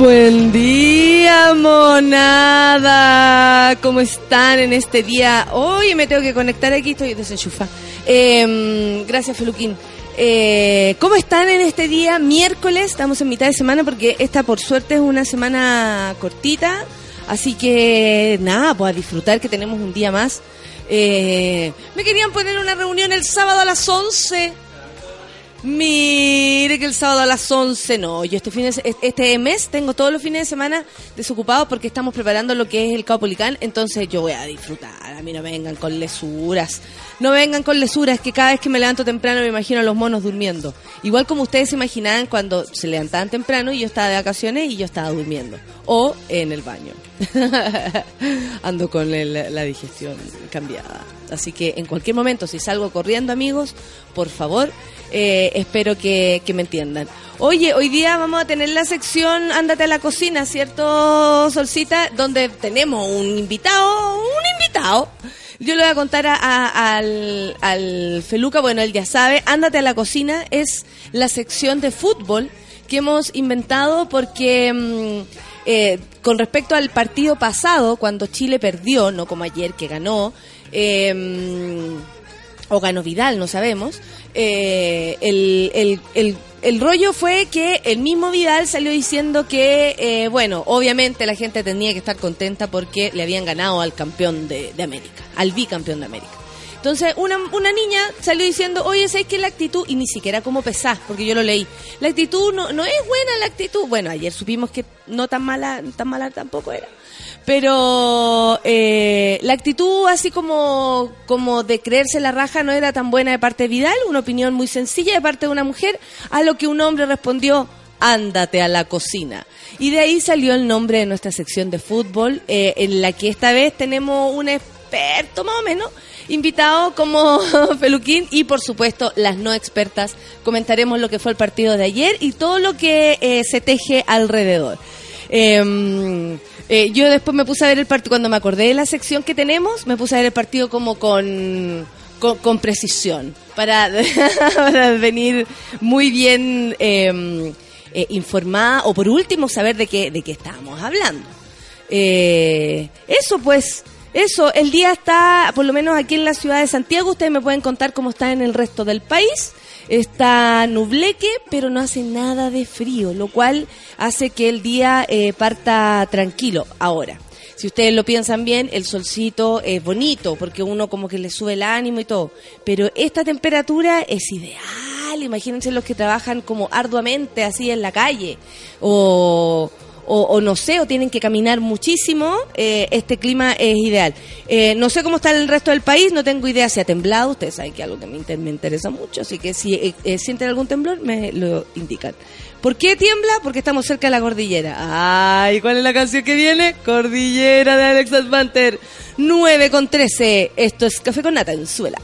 Buen día, monada. ¿Cómo están en este día? Hoy me tengo que conectar aquí, estoy desenchufa. Eh, gracias, Feluquín. Eh, ¿Cómo están en este día? Miércoles, estamos en mitad de semana porque esta por suerte es una semana cortita. Así que nada, pues a disfrutar que tenemos un día más. Eh, me querían poner una reunión el sábado a las 11. Mire que el sábado a las 11, no, yo este, fin de, este mes tengo todos los fines de semana desocupados porque estamos preparando lo que es el Caupolicán, entonces yo voy a disfrutar, a mí no vengan con lesuras, no vengan con lesuras, que cada vez que me levanto temprano me imagino a los monos durmiendo, igual como ustedes se imaginaban cuando se levantaban temprano y yo estaba de vacaciones y yo estaba durmiendo, o en el baño, ando con la digestión cambiada, así que en cualquier momento si salgo corriendo amigos, por favor, eh, espero que, me entiendan. Oye, hoy día vamos a tener la sección Ándate a la cocina, ¿cierto, Solcita? Donde tenemos un invitado, un invitado. Yo le voy a contar a, al, Feluca, bueno, él ya sabe, Ándate a la cocina es la sección de fútbol que hemos inventado porque... Mmm, eh, con respecto al partido pasado, cuando Chile perdió, no como ayer que ganó, eh, o ganó Vidal, no sabemos, eh, el, el, el, el, rollo fue que el mismo Vidal salió diciendo que, eh, bueno, obviamente la gente tenía que estar contenta porque le habían ganado al campeón de, América, al bicampeón de América. Entonces, una, una niña salió diciendo, oye, ¿sabes que la actitud? Y ni siquiera como pesás, porque yo lo leí. La actitud no, no es buena, la actitud. Bueno, ayer supimos que no tan mala, tan mala tampoco era. Pero eh, la actitud así como, como de creerse la raja no era tan buena de parte de Vidal, una opinión muy sencilla de parte de una mujer, a lo que un hombre respondió, ándate a la cocina. Y de ahí salió el nombre de nuestra sección de fútbol, eh, en la que esta vez tenemos un experto más o menos, invitado como Peluquín y por supuesto las no expertas comentaremos lo que fue el partido de ayer y todo lo que eh, se teje alrededor. Eh, eh, yo después me puse a ver el partido, cuando me acordé de la sección que tenemos, me puse a ver el partido como con, con, precisión, para, venir muy bien eh, eh, informada o por último saber de qué, de qué estábamos hablando. Eh, eso pues, eso, el día está, por lo menos aquí en la ciudad de Santiago, ustedes me pueden contar cómo está en el resto del país. Está nubleque, pero no hace nada de frío, lo cual hace que el día eh, parta tranquilo. Ahora, si ustedes lo piensan bien, el solcito es bonito, porque uno como que le sube el ánimo y todo. Pero esta temperatura es ideal. Imagínense los que trabajan como arduamente así en la calle. O o, no sé, o tienen que caminar muchísimo, eh, este clima es ideal. Eh, no sé cómo está el resto del país, no tengo idea si ha temblado, ustedes saben que algo que me, inter me interesa mucho, así que si eh, eh, sienten algún temblor, me lo indican. ¿Por qué tiembla? Porque estamos cerca de la cordillera. Ay, ¿cuál es la canción que viene? Cordillera de Alex Advanter. 9 con 13. Esto es Café con Nata en Suela.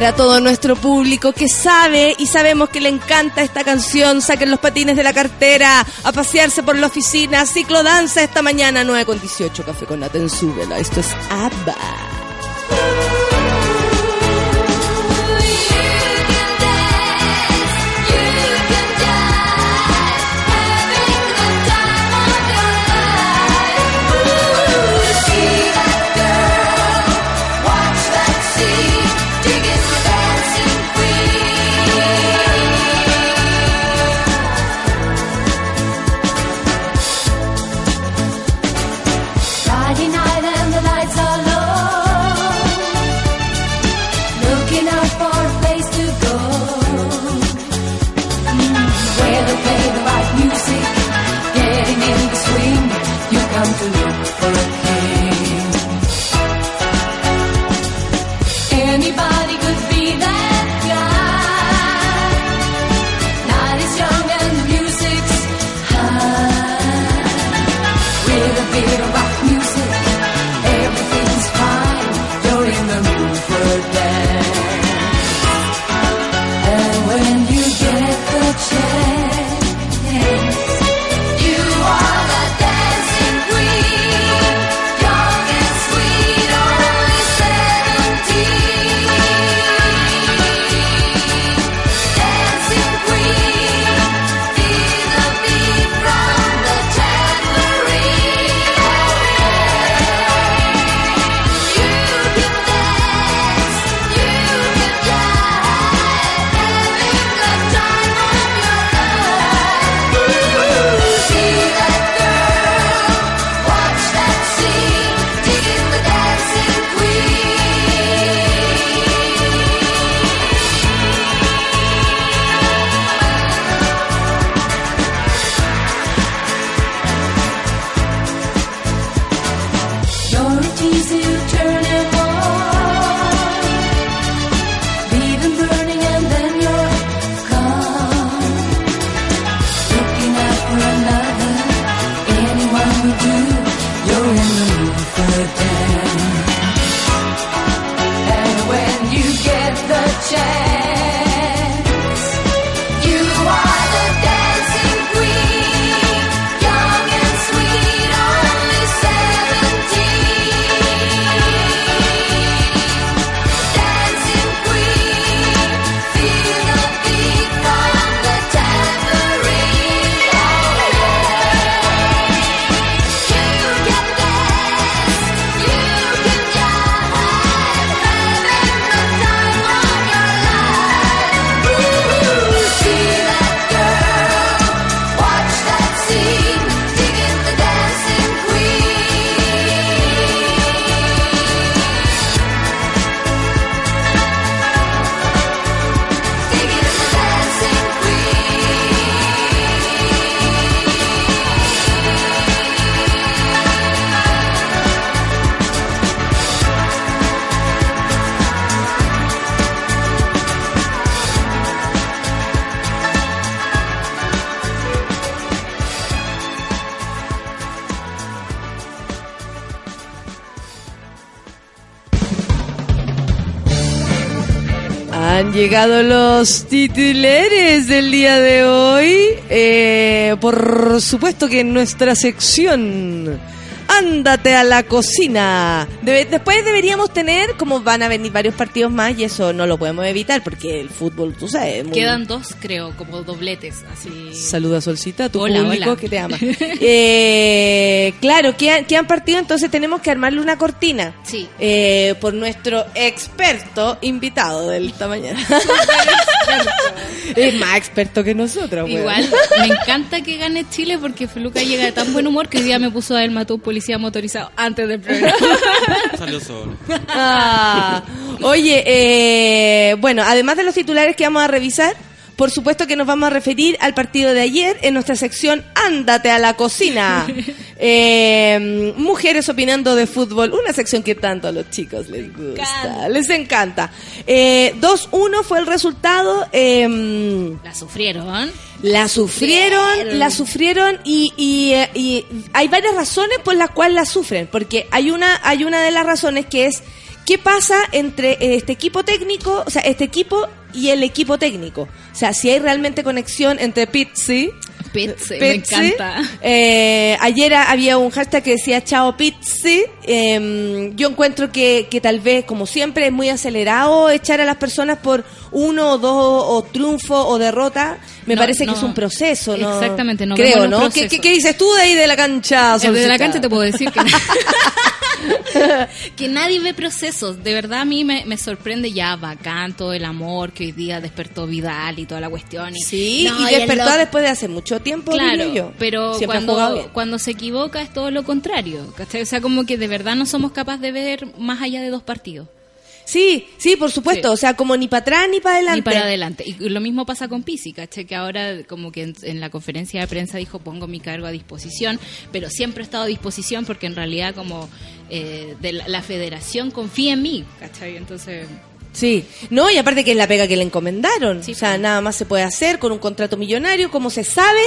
Para todo nuestro público que sabe y sabemos que le encanta esta canción. Saquen los patines de la cartera, a pasearse por la oficina. Ciclo danza esta mañana, 9 con 18. Café con Nata en Súbela. Esto es ABBA. Llegado los titulares del día de hoy. Eh, por supuesto que en nuestra sección Ándate a la cocina. Debe- después deberíamos tener, como van a venir varios partidos más, y eso no lo podemos evitar, porque el fútbol, tú sabes. muy- Quedan dos, creo, como dobletes, así. Saluda Solcita, tu Hola, público hola. que te ama. Eh, claro, quedan, quedan partidos, entonces tenemos que armarle una cortina. Sí. Eh, por nuestro experto invitado de esta mañana. es más experto que nosotros, weón. Igual, me encanta que gane Chile porque Feluca llega de tan buen humor que hoy día me puso a él mató un policía motorizado antes del programa. Salió solo. Ah, oye, eh, bueno, además de los titulares que vamos a revisar, por supuesto que nos vamos a referir al partido de ayer en nuestra sección Ándate a la cocina. Eh, mujeres opinando de fútbol, una sección que tanto a los chicos les gusta, encanta. les encanta. Eh, 2-1 fue el resultado. eh, La sufrieron. la sufrieron, la sufrieron y, y, eh, y hay varias razones por las cuales la sufren, porque hay una, hay una de las razones que es ¿Qué pasa entre este equipo técnico, o sea, este equipo y el equipo técnico? O sea, si hay realmente conexión entre Pizzi Pizzi, me encanta. Eh, ayer había un hashtag que decía chao Pizzi. Eh, yo encuentro que, que tal vez, como siempre, es muy acelerado echar a las personas por uno o dos o triunfo o derrota. Me No, parece no. que es un proceso, ¿no? Exactamente, no Creo, ¿no? ¿Qué, procesos. qué, qué dices tú de ahí de la cancha? Eh, Desde la Solcita? cancha te puedo decir que, que nadie ve procesos. De verdad a mí me, me sorprende ya bacán todo el amor que hoy día despertó Vidal y toda la cuestión. Y, Sí, No, y despertó después de hace mucho tiempo, Claro, yo. pero Siempre cuando, cuando se equivoca es todo lo contrario. ¿cachai? O sea, como que de verdad no somos capaces de ver más allá de dos partidos. Sí, sí, por supuesto. Sí. O sea, como ni para atrás ni para adelante. Ni para adelante. Y lo mismo pasa con Pisi, ¿cachai? Que ahora como que en, en la conferencia de prensa dijo pongo mi cargo a disposición, pero siempre he estado a disposición porque en realidad como eh, de la, la federación confía en mí, ¿cachai? Entonces... Sí, no, y aparte que es la pega que le encomendaron. Sí, o sea, pues. nada más se puede hacer con un contrato millonario, como se sabe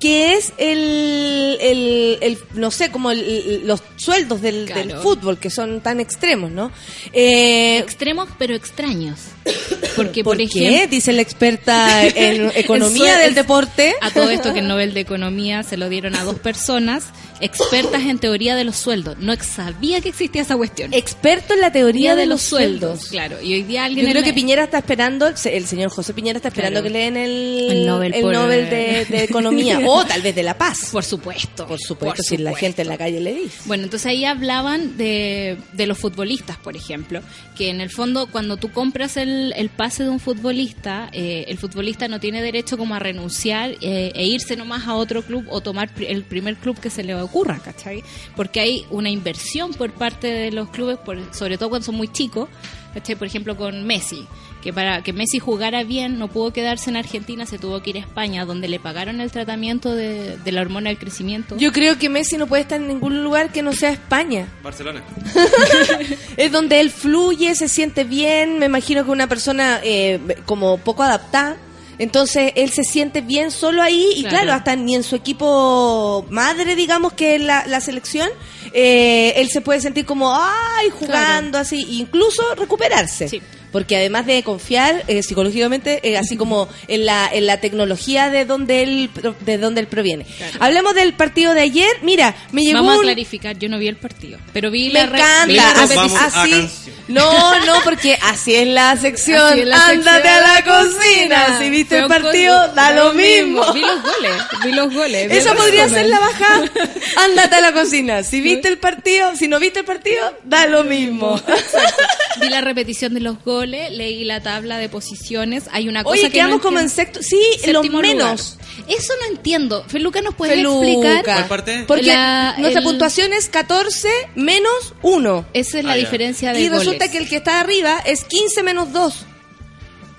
que es el, el, el- no sé, como el- los sueldos del, Claro. del fútbol, que son tan extremos, ¿no? Eh, Extremos pero extraños. Porque, ¿Por, por, qué? ejemplo... Dice la experta en economía del deporte. A todo esto que el Nobel de Economía se lo dieron a dos personas expertas en teoría de los sueldos. No sabía que existía esa cuestión. Experto en la teoría de, los sueldos. Claro, y hoy día alguien... Yo creo que Piñera está esperando, el señor José Piñera está esperando Claro. que le den el, El Nobel por- Nobel de, de Economía o tal vez de la Paz. Por supuesto. Por supuesto, si la gente en la calle le dice. Bueno, entonces ahí hablaban de, de los futbolistas, por ejemplo, que en el fondo cuando tú compras el, el pase de un futbolista, eh, el futbolista no tiene derecho como a renunciar eh, e irse nomás a otro club o tomar el primer club que se le ocurra, ¿cachai? Porque hay una inversión por parte de los clubes, por- sobre todo cuando son muy chicos, ¿cachai? Por ejemplo, con Messi, que para que Messi jugara bien no pudo quedarse en Argentina, se tuvo que ir a España, donde le pagaron el tratamiento de, de la hormona del crecimiento. Yo creo que Messi no puede estar en ningún lugar que no sea España. Barcelona. Es donde él fluye, se siente bien. Me imagino que una persona eh, como poco adaptada. Entonces él se siente bien solo ahí y claro, Claro. hasta ni en su equipo madre, digamos que es la, la selección, eh, él se puede sentir como, ay, jugando así, incluso recuperarse. Sí. Porque además de confiar eh, psicológicamente, eh, así como en la, en la tecnología de donde él, pro- de donde él proviene. Claro. Hablemos del partido de ayer. Mira, me llegó Vamos a clarificar, yo no vi el partido, pero vi me la re- encanta. Así, Vamos así- no, no, porque así es la sección. Es la Ándate sección. a la cocina. Si viste Fue el partido, da lo mismo. Vi los goles, vi los goles. Esa podría ser la baja. Ándate a la cocina. Si viste el partido, si no viste el partido, da lo mismo. Vi la repetición de los goles, leí la tabla de posiciones. Hay una cosa Oye, que quedamos no como en sexto. Sí, lo Séptimo menos. lugar. Eso no entiendo. Feluca, ¿nos puedes Feluca. explicar? ¿Cuál parte? Porque La- nuestra el- puntuación es 14 menos 1. Esa es la Ah, ya. diferencia de Y goles. resulta que el que está arriba es 15 menos 2.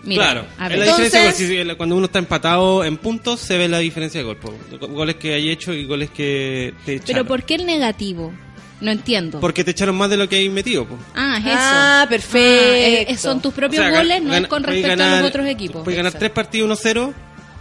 Mira, claro, a es ver. la Entonces- diferencia cuando uno está empatado en puntos se ve la diferencia de gol. Goles que hay hecho y goles que te echaron. Pero ¿por qué el negativo? No entiendo. Porque te echaron más de lo que hay metido. po. Ah, es eso. Ah, perfecto. Ah, eh, son tus propios O sea, goles, no es con respecto a los otros equipos. Puedes ganar tres partidos 1-0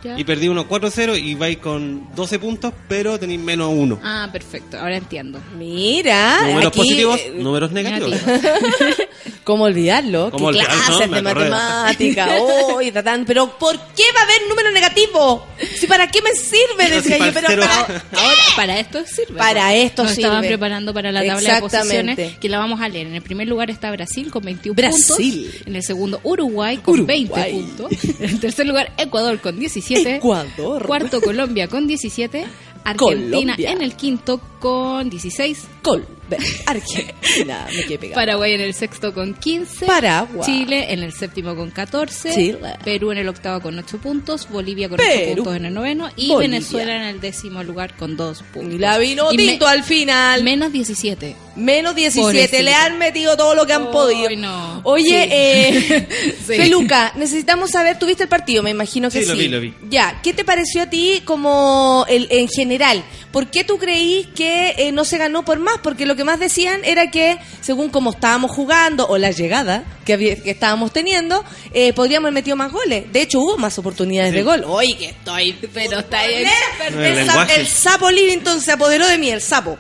Ya. y perdí uno 4-0 y vais con 12 puntos, pero tenéis menos 1. Ah, perfecto, ahora entiendo. Mira, números aquí, positivos, eh, números negativos. ¿Cómo olvidarlo? ¿Cómo ¿Qué olvidarlo? clases Me de matemática? Oh, y tratan- pero ¿por qué va a haber número negativo? Si para qué me sirve, decía si yo, pero para. Ahora, para esto sirve. Para ¿no? esto Nos estaban sirve. preparando para la tabla de posiciones, que la vamos a leer. En el primer lugar está Brasil con 21 Brasil. puntos. En el segundo, Uruguay con Uruguay. 20 puntos. En el tercer lugar, Ecuador con 17. Ecuador. Cuarto, Colombia con 17. Argentina Colombia. en el quinto con 16. Col, Argentina, me quedé pegado. Paraguay en el sexto con 15. Paraguay. Chile en el séptimo con 14. Chile. Perú en el octavo con 8 puntos. Bolivia con 8 Perú. puntos en el noveno. Y Bolivia. Venezuela en el décimo lugar con 2 puntos. Y la vino Y me- tinto al final. Menos 17. Menos 17, Pobrecito. le han metido todo lo que han Ay, podido. no. Oye, Sí. eh, Sí. Feluca, necesitamos saber, ¿tuviste el partido? Me imagino que sí. Sí, lo vi, lo vi. Ya, ¿qué te pareció a ti como el, en general? ¿Por qué tú creís que eh, no se ganó por más? Porque lo que más decían era que, según como estábamos jugando, o la llegada que, había- que estábamos teniendo, eh, podríamos haber metido más goles. De hecho, hubo más oportunidades Sí. de gol. Oye, que estoy... Pero está ahí. El El, lenguaje. el sapo Livington se apoderó de mí, el sapo.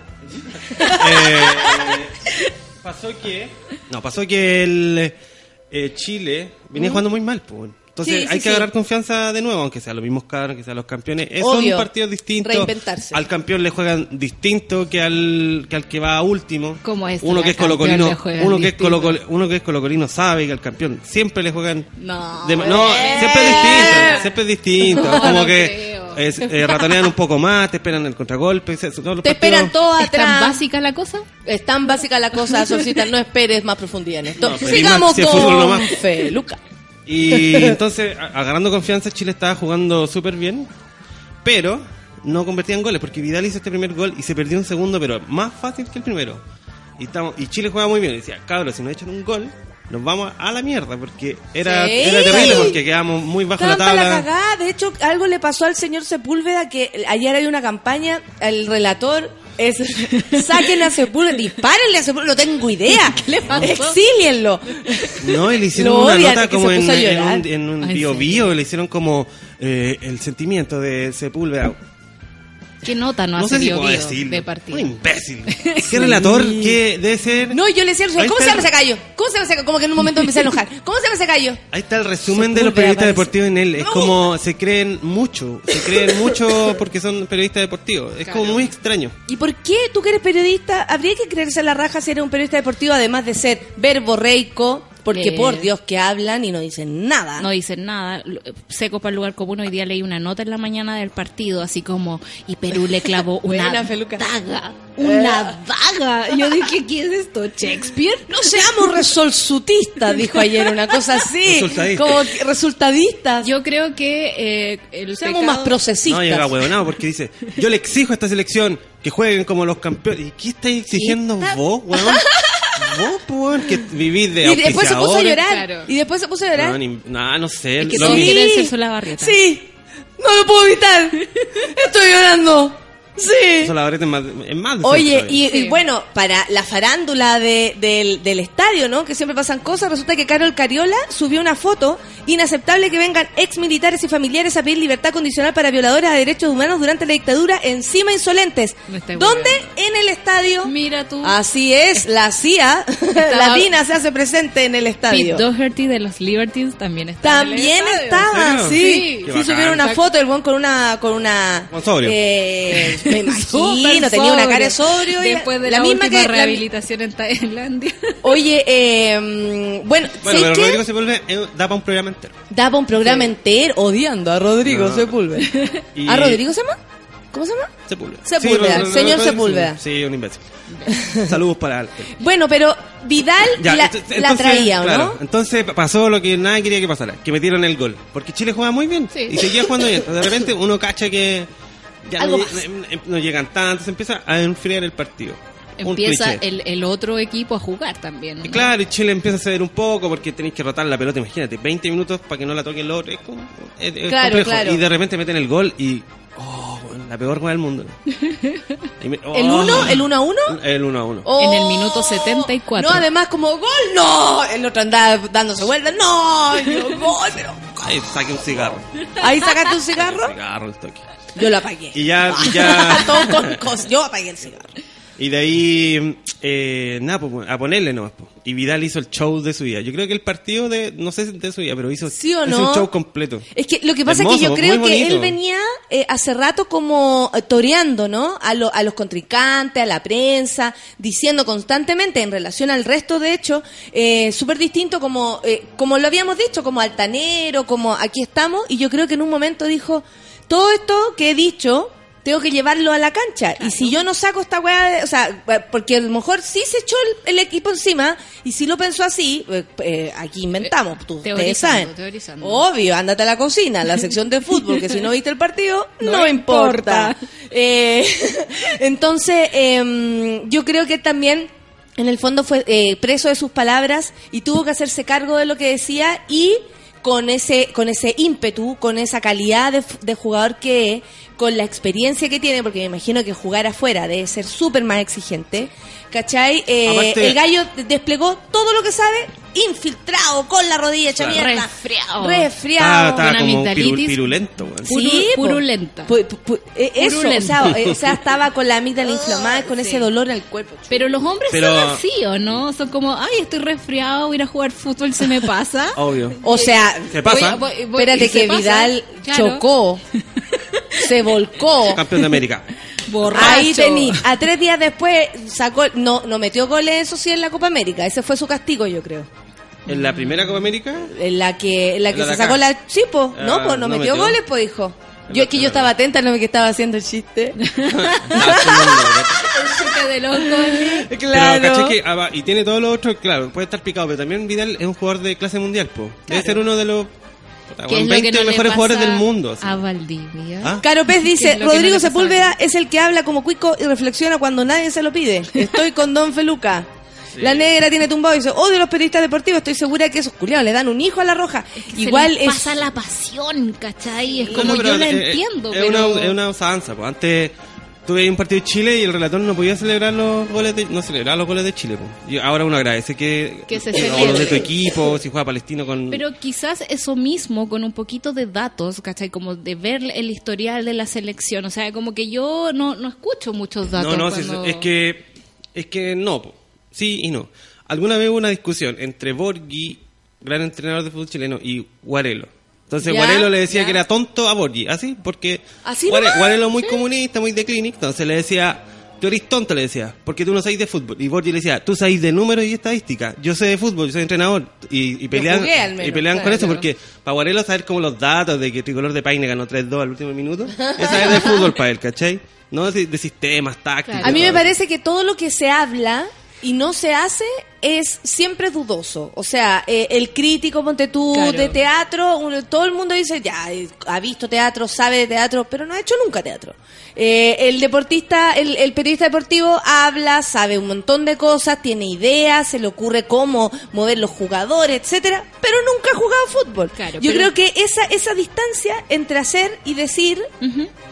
Eh, Pasó que. No, pasó que el eh, Chile venía jugando muy mal, pues. Entonces Sí, sí, hay que sí. agarrar confianza de nuevo, aunque sean los mismos cabros, que sean los campeones. Eh, Obvio. Son partidos distintos. Reinventarse. Al campeón le juegan distinto que al que, al que va último. Como es, uno que es colocolino, uno que es uno que es colocolino sabe que al campeón siempre le juegan No. de- no, siempre es distinto, siempre es distinto. No, como no que creo. es, eh, ratonean un poco más, te esperan el contragolpe. se- todos los Te esperan ¿Es tan básica la cosa? Es tan básica la cosa, Solcita, no esperes más profundidad en esto. No, Sigamos más si es fútbol con nomás. Feluca. Y entonces, agarrando confianza, Chile estaba jugando súper bien, pero no convertían goles, porque Vidal hizo este primer gol y se perdió un segundo, pero más fácil que el primero. Y, estamos, y Chile juega muy bien. Y decía, cabros, si nos echan un gol, nos vamos a la mierda, porque era, Sí. era terrible, porque quedamos muy bajo la tabla. cagada. De hecho, algo le pasó al señor Sepúlveda que ayer hay una campaña, el relator es saquen a Sepúlveda, dispárenle a Sepúlveda, no tengo idea. ¿Qué le pasó? Exílienlo. No, y le hicieron Lo una odian, nota como se en, puso a en llorar. un, en un Ay, bio ¿en bio, le hicieron como eh, el sentimiento de Sepúlveda. ¿Qué nota no, No, hace sé si puedo decirlo. de partido? Un imbécil. ¿Qué relator que debe ser? No, yo le decía, al señor, Ahí ¿cómo se está llama el- ese gallo? ¿Cómo se llama ese gallo? Como que en un momento me empecé a enojar. ¿Cómo se llama ese gallo? Ahí está el resumen de los periodistas parece. deportivos en él. Es como se creen mucho. Se creen mucho porque son periodistas deportivos. Es como muy extraño. ¿Y por qué tú que eres periodista habría que creerse en la raja si eres un periodista deportivo además de ser verborreico? Porque Eh. por Dios que hablan y no dicen nada. No dicen nada. Seco para el lugar común. Hoy día leí una nota en la mañana del partido, así como, y Perú le clavó una Buena, Feluca. Una daga. Yo dije, ¿qué es esto? ¿Shakespeare? No seamos resolsutistas, dijo ayer una cosa así. Resultadistas. Como que resultadistas. Yo creo que eh, el seamos pecado- más procesistas. No llega huevonado porque dice, yo le exijo a esta selección que jueguen como los campeones. ¿Y qué estáis exigiendo ¿Qué? vos, weón? vos, pues, que vivís de y después se puso a llorar. Claro. Y después se puso a llorar. No, ni- no, no sé. Es que lo Solabarrieta. Sí. No lo puedo evitar. Estoy llorando. Sí. Solabarrieta es más, es más de Oye, y, Sí. y bueno, para la farándula de- del, del estadio, ¿no? Que siempre pasan cosas, resulta que Carol Cariola subió una foto inaceptable que vengan ex militares y familiares a pedir libertad condicional para violadores a derechos humanos durante la dictadura encima insolentes. ¿Dónde? En el estadio. Mira tú. Así es, la CIA, la DINA se hace presente en el Pete estadio. Doherty de los Libertines también está. en el También estaba, ¿En sí. Sí, subieron una foto, el buen con una, con una. Eh, me imagino, tenía una cara de sobrio. Después de la, la, misma última que. la- rehabilitación en Tailandia. oye, eh, bueno, Bueno, ¿sabes pero qué? Rodrigo Sepúlveda eh, da para un programa entero. Daba un programa entero odiando a Rodrigo No. Sepúlveda. Y- ¿A Rodrigo se llama? ¿Cómo se llama? Sepúlveda. Sepúlveda, Sí, señor Sepúlveda. Sí, un imbécil. Saludos para él. Bueno, pero Vidal Ya, la, traía, ¿o claro, no? Entonces pasó lo que nadie quería que pasara, que metieron el gol. Porque Chile juega muy bien Sí. y seguía jugando bien. De repente uno cacha que ya Algo no, pasa. no- no llegan tanto, se empieza a enfriar el partido. Empieza el, el otro equipo a jugar también. ¿no? Y claro, y Chile empieza a ceder un poco porque tenéis que rotar la pelota, imagínate, 20 minutos para que no la toque el otro. Es, como, es- es Claro, complejo. claro. Y de repente meten el gol y. Oh, la peor gol del mundo. ¿El oh. 1? ¿El 1 a 1? El 1 a 1. En el minuto 74. No, además como gol, no. El otro andaba dándose vueltas, no. Yo, gol, pero... Ahí saqué un cigarro. Ahí sacaste un cigarro. Cigarro, el toque. Yo lo apagué. Y ya, y ya. Todo con cos- Yo apagué el cigarro. Y de ahí, eh, nada, pues, a ponerle nomás. pues. Y Vidal hizo el show de su vida. Yo creo que el partido de, no sé si de su vida, pero hizo, ¿Sí o hizo no? un show completo. Es que lo que pasa es que yo creo que él venía eh, hace rato como eh, toreando, ¿no? A, lo- a los contrincantes, a la prensa, diciendo constantemente en relación al resto, de hecho, eh, súper distinto como, eh, como lo habíamos dicho, como altanero, como aquí estamos, y yo creo que en un momento dijo, todo esto que he dicho... Tengo que llevarlo a la cancha. Y si yo no saco esta weá, de- o sea, eh, porque a lo mejor sí se echó el, el equipo encima, y si lo pensó así, eh, eh, aquí inventamos, tú, ustedes saben. teorizando. Obvio, ándate a la cocina, la sección de fútbol, que si no viste el partido, no, No importa. importa. Eh, entonces, em, yo creo que también, en el fondo, fue eh, preso de sus palabras y tuvo que hacerse cargo de lo que decía y con ese, con ese ímpetu, con esa calidad de, de jugador que es, con la experiencia que tiene, porque me imagino que jugar afuera debe ser súper más exigente, ¿cachai? Eh, Aparte- el gallo desplegó todo lo que sabe infiltrado con la rodilla hecha Claro. mierda. Resfriado. Resfriado. Estaba, estaba Una como piru- amigdalitis. pirulento. Puru- Sí, purulenta. Pu- pu- pu- eh, eso, o sea, eh, o sea, estaba con la amígdala inflamada, con ese dolor en el cuerpo. Pero los hombres Pero- son así, ¿o no? Son como, ay, estoy resfriado, voy a ir a jugar fútbol, se me pasa. Obvio. O sea, ¿Qué pasa? Voy- voy- voy- espérate se que pasa. Vidal Claro. chocó, se volcó. Campeón de América. Borracho. Ahí tení, a tres días después sacó, no, no metió goles, eso sí, en la Copa América. Ese fue su castigo, yo creo. En la primera Copa América, En la que, en la que La se acá. sacó la. Sí, no, Ah, pues no, no metió, metió. goles, pues dijo. Yo es que yo estaba atenta, no me que estaba haciendo el chiste. Chute de loco. Pero caché que, ah, va, y tiene todo lo otro, claro, puede estar picado, pero también Vidal es un jugador de clase mundial, po. Debe ser uno de los ¿Qué es lo que 20 no le mejores jugadores del mundo. así. A Valdivia. ¿Ah? Caro Pez ¿Qué dice, es no Rodrigo Sepúlveda es el que habla como cuico y reflexiona cuando nadie se lo pide. Estoy con Don Feluca. La negra tiene tumbado y dice, odio a los periodistas deportivos, estoy segura que esos culiados le dan un hijo a la roja. Se Igual les es... pasa la pasión, ¿cachai? Es No, como no, yo la es- es- entiendo, es, pero... una, es una usanza, pues. Antes tuve ahí un partido de Chile y el relator no podía celebrar los goles de, no celebrar los goles de Chile, pues. Y ahora uno agradece que, Que se o los de tu equipo, si juega Palestino con Pero quizás eso mismo, con un poquito de datos, ¿cachai? Como de ver el historial de la selección. O sea, como que yo no, no escucho muchos datos. No, no, cuando- es que es que no, po. sí y no. Alguna vez hubo una discusión entre Borghi, gran entrenador de fútbol chileno, y Guarelo. Entonces Ya, Guarelo le decía ya. que era tonto a Borghi, así, porque ¿Así Guare-? Guarelo muy comunista, muy de clinic, entonces le decía, tú eres tonto, le decía, porque tú no sabes de fútbol. Y Borghi le decía, tú sabes de números y estadística, yo sé de fútbol, yo soy entrenador. Y, y pelean, menos, y pelean con eso, claro. porque para Guarelo saber como los datos de que Tricolor de Paine ganó 3-2 al último minuto, es saber de fútbol para él, ¿cachai? No de, de sistemas, tácticos. A mí me parece que todo lo que se habla y no se hace es siempre dudoso. O sea, eh, el crítico, ponte tú, Claro. de teatro, uno- todo el mundo dice, ya, eh, ha visto teatro, sabe de teatro, pero no ha hecho nunca teatro. Eh, el deportista, el, el periodista deportivo habla, sabe un montón de cosas, tiene ideas, se le ocurre cómo mover los jugadores, etcétera, pero nunca ha jugado fútbol. Claro, Yo pero- creo que esa, esa distancia entre hacer y decir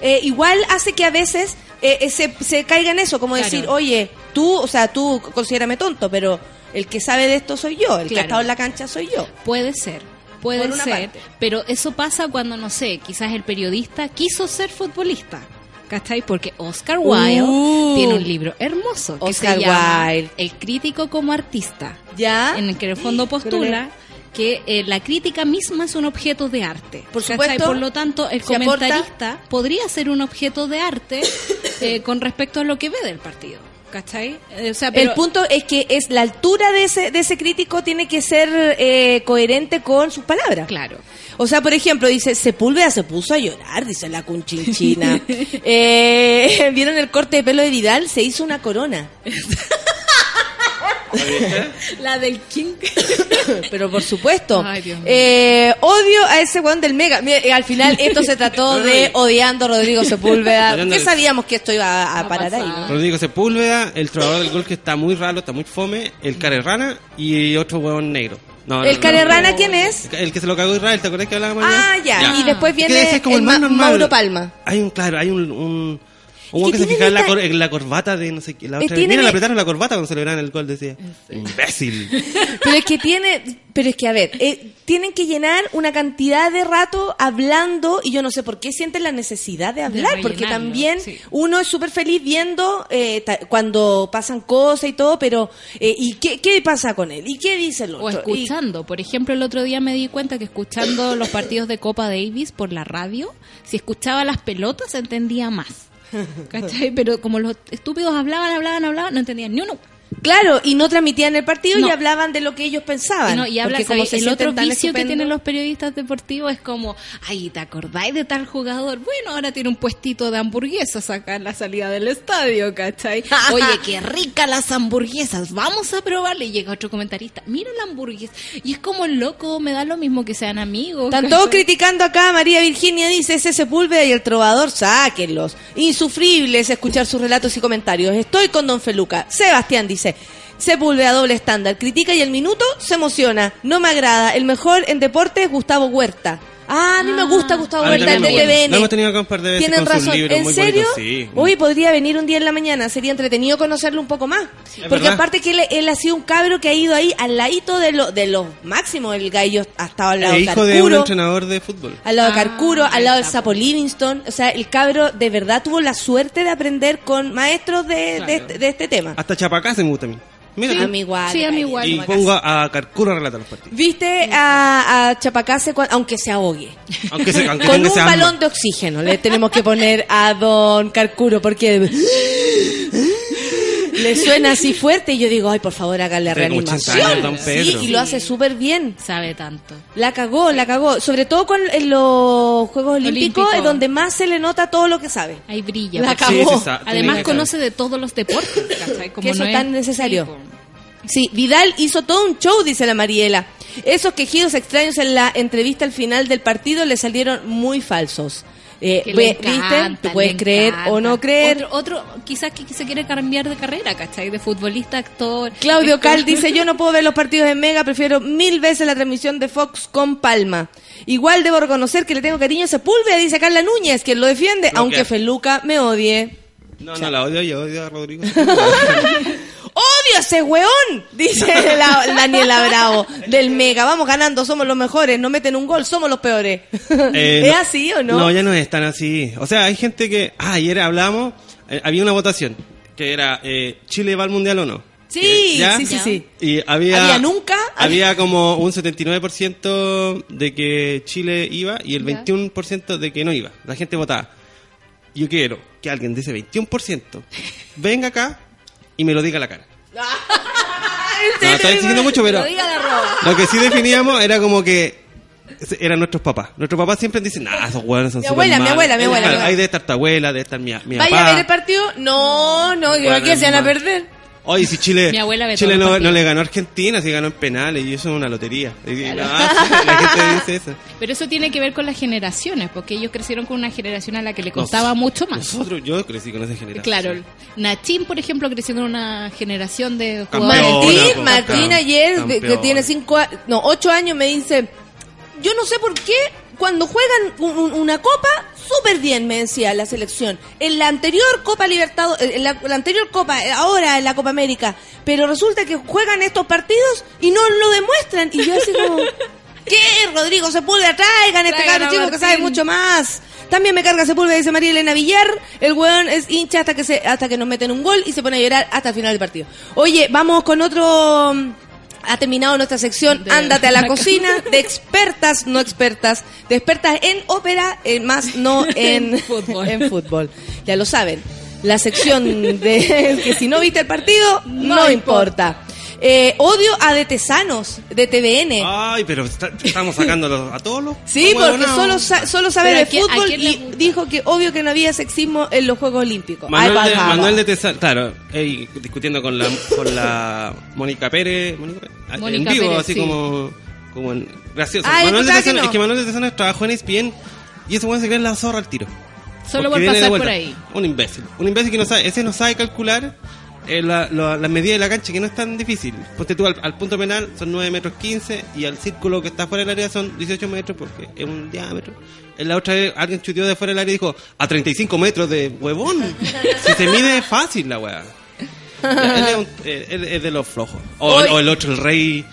eh, igual hace que a veces eh, eh, se, se caiga en eso, como Claro. decir, oye, tú, o sea, tú considérame tonto, pero el que sabe de esto soy yo, el que ha estado en la cancha soy yo. Puede ser. Puede ser, parte. pero eso pasa cuando, no sé, quizás el periodista quiso ser futbolista. ¿Cachai? Porque Oscar Wilde Uh. tiene un libro hermoso que Oscar se llama Wilde. El crítico como artista. ¿Ya? en el que en el fondo postula que eh, la crítica misma es un objeto de arte. Por supuesto, Por lo tanto, el aporta- comentarista podría ser un objeto de arte eh, con respecto a lo que ve del partido. ¿Cachai? Eh, o sea, pero- el punto es que es la altura de ese, de ese crítico tiene que ser eh, coherente con sus palabras. Claro. O sea, por ejemplo, dice, Sepúlveda se puso a llorar, dice la cunchinchina. eh, ¿Vieron el corte de pelo de Vidal? Se hizo una corona. La del King. Pero por supuesto. Ay, Dios mío. Eh, odio a ese weón del Mega. Mire, al final esto se trató de odiando a Rodrigo Sepúlveda. ¿Qué sabíamos que esto iba a, parar ahí? Rodrigo Sepúlveda, el trovador del gol que está muy raro, está muy fome, el Carerrana y otro huevón negro. No, ¿El no, Carerrana no. quién es? El que se lo cagó Israel, ¿te acuerdas que hablábamos Ah, ayer? ya. Y después viene ser como el el más Ma- normal. Mauro Palma. Hay un, claro, hay un... un huevón que se fijaba en la, cor- en la corbata de no sé qué. La otra vez. Mira, le apretaron la corbata cuando celebraban el gol, decía. Imbécil. Pero es que tiene, pero es que a ver, eh, tienen que llenar una cantidad de rato hablando y yo no sé por qué sienten la necesidad de hablar, porque también sí. uno es súper feliz viendo eh, ta- cuando pasan cosas y todo, pero eh, ¿y qué, qué pasa con él? ¿Y qué dice el otro? O Y- escuchando. Por ejemplo, el otro día me di cuenta que escuchando los partidos de Copa Davis por la radio, si escuchaba las pelotas entendía más. ¿Cachai? Pero como los estúpidos hablaban, hablaban, hablaban, no entendían ni uno. Claro, y no transmitían el partido No. y hablaban de lo que ellos pensaban. Y, no, y habla, como el otro vicio que tienen los periodistas deportivos es como, ay, ¿te acordáis de tal jugador? Bueno, ahora tiene un puestito de hamburguesas acá en la salida del estadio, ¿cachai? Oye, qué rica las hamburguesas, vamos a probarle. Y llega otro comentarista, mira la hamburguesa. Y es como loco, me da lo mismo que sean amigos. Están todos criticando acá María Virginia, dice ese Sepúlveda y el trovador, sáquenlos. Insufribles escuchar sus relatos y comentarios. Estoy con Don Feluca. Sebastián dice, Sepúlveda doble estándar, critica y el minuto se emociona. No me agrada. El mejor en deporte es Gustavo Huerta. Ah, a mí me gusta Gustavo A mí Huerta, el también de. Lo hemos TVN. tenido acá un par de veces Tienen con sus razón. libros ¿En muy serio? sí. Uy, podría venir un día en la mañana. Sería entretenido conocerlo un poco más. Porque verdad. aparte que él, él ha sido un cabro que ha ido ahí al ladito de lo, de los máximos. El gallo ha estado al lado de hijo de un Carcuro. entrenador de fútbol. Al lado de Ah, Carcuro, al lado del Sapo Livingston. O sea, el cabro de verdad tuvo la suerte de aprender con maestros de, de, Claro. este- de este tema. Hasta Chapacase me gusta a mí. Mira A tú. mí igual. Sí, a mí igual. Y pongo a, a Carcuro a relatar los partidos. Viste a, a Chapacase, aunque se ahogue. Aunque, se, aunque Con un balón de oxígeno le tenemos que poner a don Carcuro porque le suena así fuerte y yo digo, ay, por favor, hágale Tiene como 80 reanimación. años, don Sí, y lo hace súper bien. Sabe tanto. La cagó, la cagó. Sobre todo con en los Juegos Olímpicos, Olímpico. es donde más se le nota todo lo que sabe. Ahí brilla. La cagó. sí, Además conoce de todos los deportes, ¿cachai? Como Que eso no tan necesario. Sí, Vidal hizo todo un show, dice la Mariela. Esos quejidos extraños en la entrevista al final del partido le salieron muy falsos. Eh, Que ve- le ¿Viste? encanta, Tú puedes le creer encanta. o no creer. Otro, otro, quizás que se quiere cambiar de carrera, ¿cachai? De futbolista, actor. Claudio actor. Cal dice, yo no puedo ver los partidos en Mega, prefiero mil veces la transmisión de Fox con Palma. Igual debo reconocer que le tengo cariño a Sepúlveda, dice Carla Núñez, quien lo defiende, aunque que- Feluca me odie. No, no la odio, yo odio a Rodrigo. ¡Odio a ese weón! Dice la, Daniela Bravo del Mega. Vamos ganando, somos los mejores. No meten un gol, somos los peores. Eh, ¿Es no- así o no? No, ya no es tan así. O sea, hay gente que... Ah, ayer hablamos, eh, había una votación, que era eh, Chile va al Mundial o no. Sí, ¿ya? sí, sí, sí. Y había... ¿Había nunca? Había como un 79% de que Chile iba y el 21% de que no iba. La gente votaba. Yo quiero que alguien de ese 21% venga acá y me lo diga a la cara. No, estoy exigiendo mucho, pero Lo que sí definíamos era como que eran nuestros papás. Nuestros papás siempre dicen, nah, esos hueones son Mi abuela, mi malos". abuela, mi abuela, Claro, mi abuela. Ahí debe estar tu abuela, debe estar mi, mi ¿Vaya papá. a ver el partido? No, no, que Bueno, aquí se van a perder. Oye, si Chile, Mi abuela ve Chile no, le ganó a Argentina, si ganó en penales, y eso es una lotería. Y- y- ah, la gente dice eso. Pero eso tiene que ver con las generaciones, porque ellos crecieron con una generación a la que le costaba Nos- mucho más. Nosotros, yo crecí con esa generación. Claro, Nachín, por ejemplo, creció con una generación de jugadores. Martín, po, Martín campeón. ayer, que tiene cinco, no, ocho años, me dice, yo no sé por qué cuando juegan un- un- una copa, súper bien, me decía la selección. En la anterior Copa Libertadores, en la, la anterior Copa, eh, ahora en la Copa América, pero resulta que juegan estos partidos y no lo demuestran. Y yo así como, ¿qué? Rodrigo Sepúlveda, traigan este a chico que sabe mucho más. También me carga Sepúlveda, dice María Elena Villar. El weón es hincha hasta que se, hasta que nos meten un gol y se pone a llorar hasta el final del partido. Oye, vamos con otro. Ha terminado nuestra sección De- Ándate a la la cocina de expertas, no expertas, de expertas en ópera, eh, más no en Fútbol. en fútbol. Ya lo saben. La sección de que si no viste el partido, no, No importa. Eh, odio a Detesanos de TVN. Ay, pero está- estamos sacándolos a todos los. Sí, porque solo, sa- solo sabe de ¿a quién- a fútbol y dijo que obvio que no había sexismo en los Juegos Olímpicos. Ay, Manuel, de, bajaba. Manuel de claro, ey, discutiendo con la, con la Mónica Pérez, Mónica Pérez, ah, Mónica en vivo, Pérez, así sí. como, como en, gracioso. Ay, Manuel de pensaba que no. es que Manuel de Tesal trabajó en ESPN y ese weón se cree en la zorra al tiro. Solo por de pasar por ahí. Un imbécil. Un imbécil que no sabe, ese no sabe calcular eh, la- la- las medidas de la cancha, que no es tan difícil. Ponte tú al, al punto penal, son 9 metros 15 y al círculo que está fuera del área son 18 metros porque es un diámetro. En la otra vez alguien chuteó de fuera del área y dijo, a 35 metros de huevón. si se mide fácil la weá. Él, es un- eh, él es de los flojos. O, Hoy- o el otro, el rey.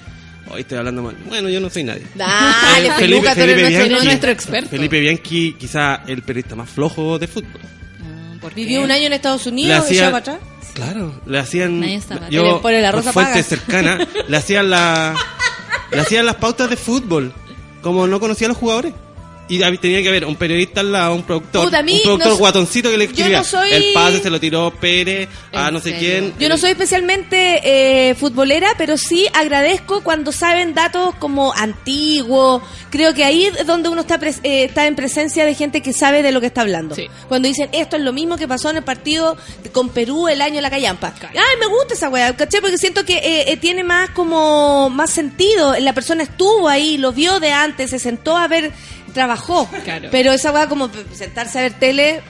Hoy estoy hablando mal. Bueno, yo no soy nadie. Dale, Eh, tú eres nuestro- Bianchi. nuestro experto. Felipe Bianchi, quizá el periodista más flojo de fútbol. Vivió un año en Estados Unidos y ya para atrás. Claro, le hacían, Nadie estaba. Le yo, la por rosa fuentes paga. cercanas, le hacían la, le hacían las pautas de fútbol, como no conocía a los jugadores. Y tenía que haber un periodista al lado, un productor, Puta, un productor no- guatoncito que le yo escribía. no soy- El pase se lo tiró Pérez a ¿En no sé serio? quién. Yo no soy especialmente eh, futbolera, pero sí agradezco cuando saben datos como antiguos. Creo que ahí es donde uno está, pres- eh, está en presencia de gente que sabe de lo que está hablando. Sí. Cuando dicen esto es lo mismo que pasó en el partido con Perú el año de la Callampa. Ay, me gusta esa weá, ¿caché? Porque siento que eh, eh, tiene más como más sentido. La persona estuvo ahí, lo vio de antes, se sentó a ver, trabajó. Claro. Pero esa weá como sentarse a ver tele,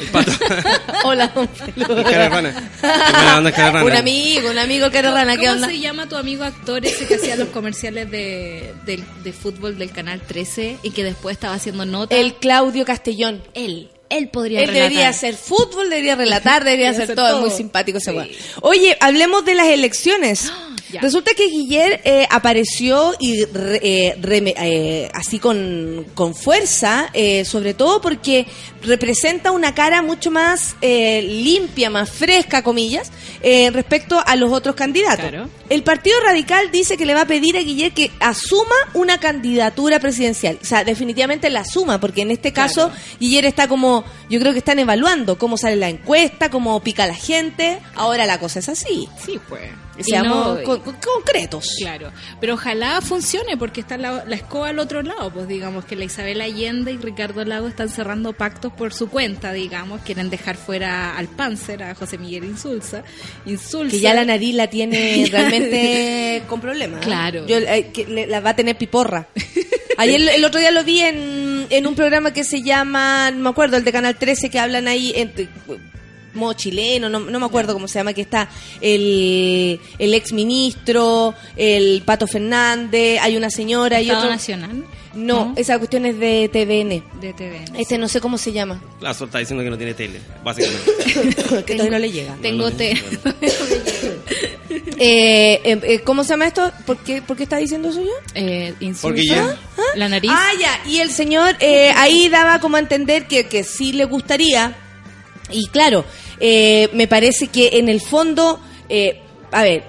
El pato. Hola, don. El el. Un amigo, un amigo que era rana, ¿qué ¿Cómo onda? se llama tu amigo actor ese que hacía los comerciales de, de, de fútbol del Canal 13 y que después estaba haciendo notas? El Claudio Castellón. él, él podría Él relatar. debería hacer fútbol, debería relatar, debería hacer hacer todo. Es todo. muy simpático ese Sí. Oye, hablemos de las elecciones. Ya. Resulta que Guiller eh, apareció y re- eh, reme- eh, así con, con fuerza, eh, sobre todo porque representa una cara mucho más eh, limpia, más fresca, comillas, eh, respecto a los otros candidatos. Claro. El Partido Radical dice que le va a pedir a Guiller que asuma una candidatura presidencial. O sea, definitivamente la asuma, porque en este caso Guiller está como, yo creo que están evaluando cómo sale la encuesta, cómo pica la gente. Ahora la cosa es así. Sí, pues. Seamos no- con- con- concretos. Claro, pero ojalá funcione porque está la, la escoba al otro lado, pues digamos que la Isabel Allende y Ricardo Lago están cerrando pactos por su cuenta, digamos, quieren dejar fuera al Panzer, a José Miguel Insulza, Insulza Que ya la nariz la tiene realmente con problemas. ¿eh? Claro. Yo, eh, que le- la va a tener piporra. Ayer el otro día lo vi en, en un programa que se llama, no me acuerdo, el de Canal 13 que hablan ahí entre modo chileno, no, no me acuerdo cómo se llama, que está el, el ex ministro, el Pato Fernández, hay una señora y otro. Nacional No, esa cuestión es de TVN. de TVN. Este no sé cómo se llama. La Sol está diciendo que no tiene tele, básicamente. que todavía no le llega. Tengo no. Eh, eh, eh, ¿Cómo se llama esto? ¿Por qué, ¿Por qué está diciendo eso yo? eh, Porque ya- la nariz. Ah, ya. Y el señor eh, ahí daba como a entender que, que sí le gustaría. Y claro, eh, me parece que en el fondo, eh, a ver,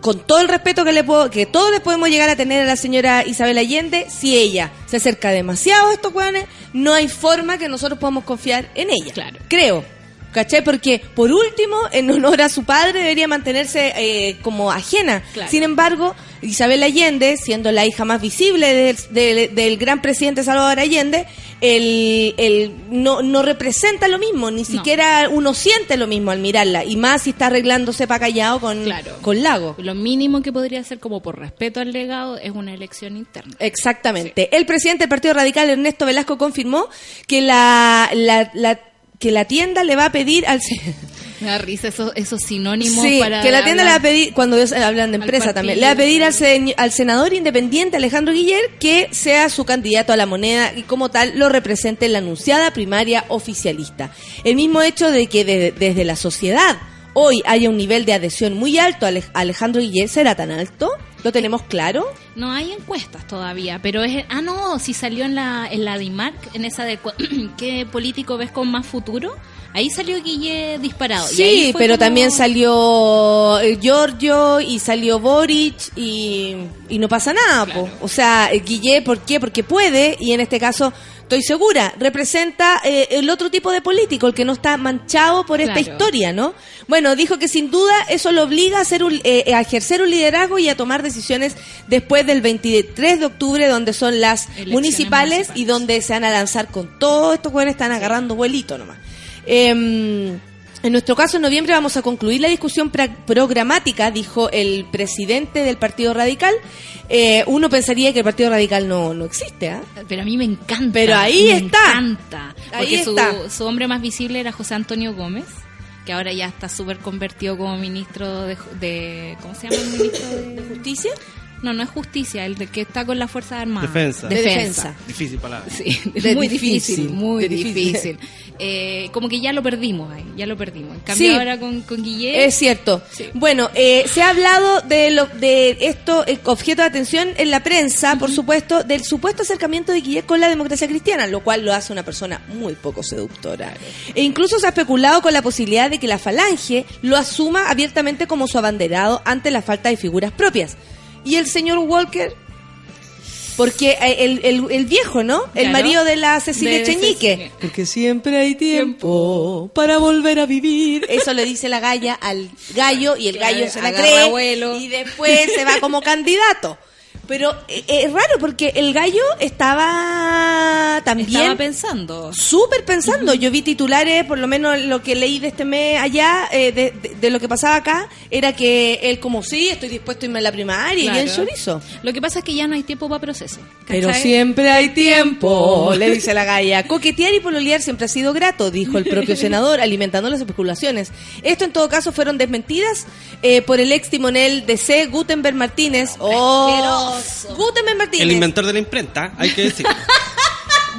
con todo el respeto que le puedo, que todos le podemos llegar a tener a la señora Isabel Allende, si ella se acerca demasiado a estos hueones, no hay forma que nosotros podamos confiar en ella. Claro. Creo. ¿Cachai? Porque, por último, en honor a su padre, debería mantenerse eh, como ajena. Claro. Sin embargo, Isabel Allende, siendo la hija más visible del, del- del gran presidente Salvador Allende, el, el- no, no representa lo mismo, ni siquiera uno siente lo mismo al mirarla, y más si está arreglándose para callado con, Claro. con Lago. Lo mínimo que podría hacer como por respeto al legado es una elección interna. Exactamente. El presidente del Partido Radical, Ernesto Velasco, confirmó que la, la- la- que la tienda le va a pedir al... Me da risa esos, esos sinónimos Sí, para que la tienda le va a pedir, cuando ellos hablan de empresa también, le va a pedir al, senador independiente Alejandro Guiller que sea su candidato a la moneda y como tal lo represente en la anunciada primaria oficialista. El mismo hecho de que de- desde la sociedad hoy haya un nivel de adhesión muy alto a Ale- Alejandro Guiller, ¿será tan alto? ¿Lo tenemos claro? No hay encuestas todavía, pero es... Ah, no, si salió en la, en la DIMARC, en esa de qué político ves con más futuro, ahí salió Guille disparado. y ahí Sí, fue pero como- también salió eh, Giorgio y salió Boric y, y no pasa nada. po. O sea, Guille, ¿por qué? Porque puede y en este caso, estoy segura, representa eh, el otro tipo de político, el que no está manchado por esta Claro. historia, ¿no? Bueno, dijo que sin duda eso lo obliga a, hacer un- eh, a ejercer un liderazgo y a tomar decisiones después del 23 de octubre, donde son las municipales, y donde se van a lanzar con todos estos jóvenes están agarrando vuelito nomás. Em, en nuestro caso, en noviembre vamos a concluir la discusión programática, dijo el presidente del Partido Radical. Eh, uno pensaría que el Partido Radical no, no existe, ¿ah? Pero a mí me encanta. Pero ahí me está. encanta. Ahí Porque su, está. su hombre más visible era José Antonio Gómez, que ahora ya está súper convertido como ministro de, de- ¿Cómo se llama el ministro de ¿Justicia? No, no es justicia, el de que está con las Fuerzas Armadas. Defensa. De defensa. Difícil palabra. Sí, De muy difícil, difícil, muy de difícil. difícil. Eh, como que ya lo perdimos ahí, ya lo perdimos. En cambio Sí. ahora con, con Guille... Es cierto. Sí. Bueno, eh, se ha hablado de lo, de esto, eh, objeto de atención en la prensa, por supuesto, del supuesto acercamiento de Guillet con la democracia cristiana, lo cual lo hace una persona muy poco seductora. E incluso se ha especulado con la posibilidad de que la falange lo asuma abiertamente como su abanderado ante la falta de figuras propias. Y el señor Walker, porque eh, el, el- el viejo, ¿no? El marido de la Cecilia De Cheñique. Cecilia. Porque siempre hay tiempo para volver a vivir. Eso le dice la galla al gallo y el gallo se la cree abuelo. y después se va como candidato. Pero eh, es raro porque el gallo estaba también Estaba pensando. súper pensando. Yo vi titulares, por lo menos lo que leí de este mes allá, eh, de, de- de lo que pasaba acá, era que él como sí, estoy dispuesto a irme a la primaria y bien Claro. chorizo. Lo que pasa es que ya no hay tiempo para proceso. Pero siempre hay tiempo, le dice la galla. Coquetear y pololear siempre ha sido grato, dijo el propio senador, alimentando las especulaciones. Esto en todo caso fueron desmentidas eh, por el ex timonel de C, Gutenberg Martínez. ¡Oh! Gutenberg Martínez. El inventor de la imprenta, hay que decir.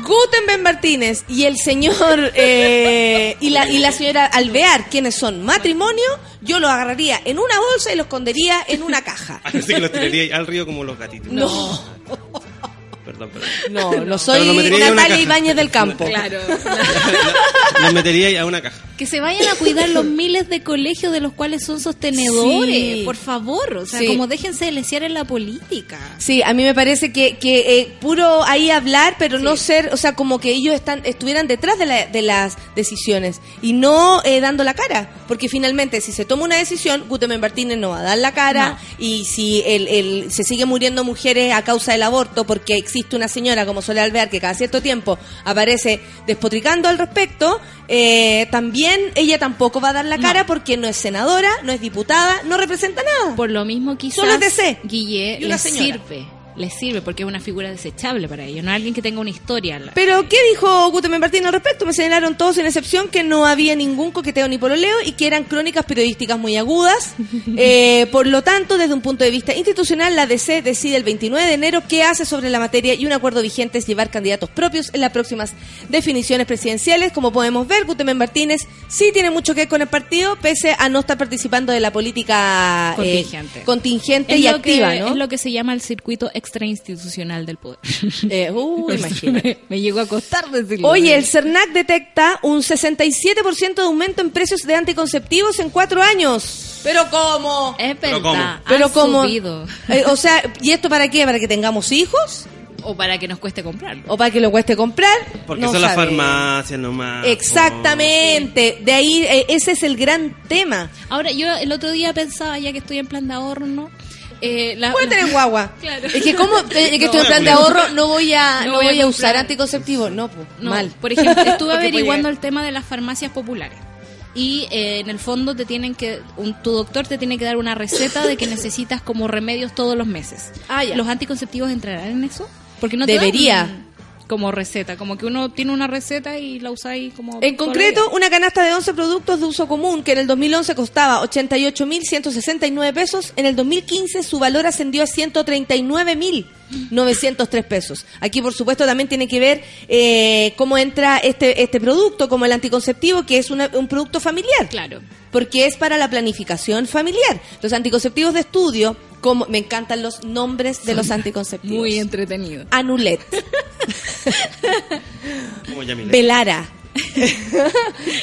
Gutenberg Martínez y el señor eh, y, la, y la señora Alvear, quienes son matrimonio, yo los agarraría en una bolsa y los escondería en una caja. Así que los tiraría al río como los gatitos. No. Perdón, perdón. No, no Pero soy una Natalia. Ibáñez del campo. Claro. Los metería ahí a una caja. Que se vayan a cuidar los miles de colegios de los cuales son sostenedores. Sí. Por favor. O sea, Sí. como déjense de lesear en la política. Sí, a mí me parece que, que eh, puro ahí hablar, pero no ser, o sea, como que ellos están estuvieran detrás de, la- de las decisiones y no eh, dando la cara, porque finalmente si se toma una decisión, Gutenberg Martínez no va a dar la cara y si el, el- se sigue muriendo mujeres a causa del aborto porque existe una señora como Soledad Alvear que cada cierto tiempo aparece despotricando al respecto, eh, también ella tampoco va a dar la cara porque no es senadora, no es diputada, no representa nada. Por lo mismo quizás Solo es DC. Guille Y una señora. sirve. Les sirve porque es una figura desechable para ellos. No alguien que tenga una historia. Pero, ¿qué dijo Gutenberg Martín al respecto? Me señalaron todos sin excepción que no había ningún coqueteo ni pololeo y que eran crónicas periodísticas muy agudas. Eh, por lo tanto, desde un punto de vista institucional, la DC decide el 29 de enero qué hace sobre la materia y un acuerdo vigente es llevar candidatos propios en las próximas definiciones presidenciales. Como podemos ver, Gutenberg Martínez sí tiene mucho que ver con el partido, pese a no estar participando de la política eh, Contingente. contingente es y activa, que, ¿no? Es lo que se llama el circuito extrainstitucional del poder. Eh, uh, imagina. me, me llegó a costar decirlo. Oye, el CERNAC detecta un 67% de aumento en precios de anticonceptivos en cuatro años. ¿Pero cómo? Es Pero verdad. ¿Pero han cómo? subido. Eh, o sea, ¿y esto para qué? ¿Para que tengamos hijos? O para que nos cueste comprarlo. ¿O para que lo cueste comprar? Porque No son las farmacias nomás. Exactamente. De ahí, eh, ese es el gran tema. Ahora, yo el otro día pensaba, ya que estoy en plan de ahorro, ¿no? Eh, la- Puede tener guagua. Claro. Es que como eh, que estoy en plan de ahorro, no voy a, No no voy a voy a usar anticonceptivos. No, pues, No, mal. Por ejemplo, estuve averiguando el tema de las farmacias populares. Y eh, en el fondo te tienen que, un, tu doctor te tiene que dar una receta de que necesitas como remedios todos los meses. Ah, ya. ¿Los anticonceptivos entrarán en eso? Porque no te dan Debería. Como receta, como que uno tiene una receta y la usáis como... En concreto, una canasta de 11 productos de uso común que en el 2011 costaba 88.169 pesos, en el 2015 su valor ascendió a 139.903 pesos. Aquí, por supuesto, también tiene que ver eh, cómo entra este, este producto, como el anticonceptivo, que es una- un producto familiar. Claro. Porque es para la planificación familiar. Los anticonceptivos de estudio, como me encantan los nombres de los anticonceptivos. Muy entretenido. Anulet, Como. Velara.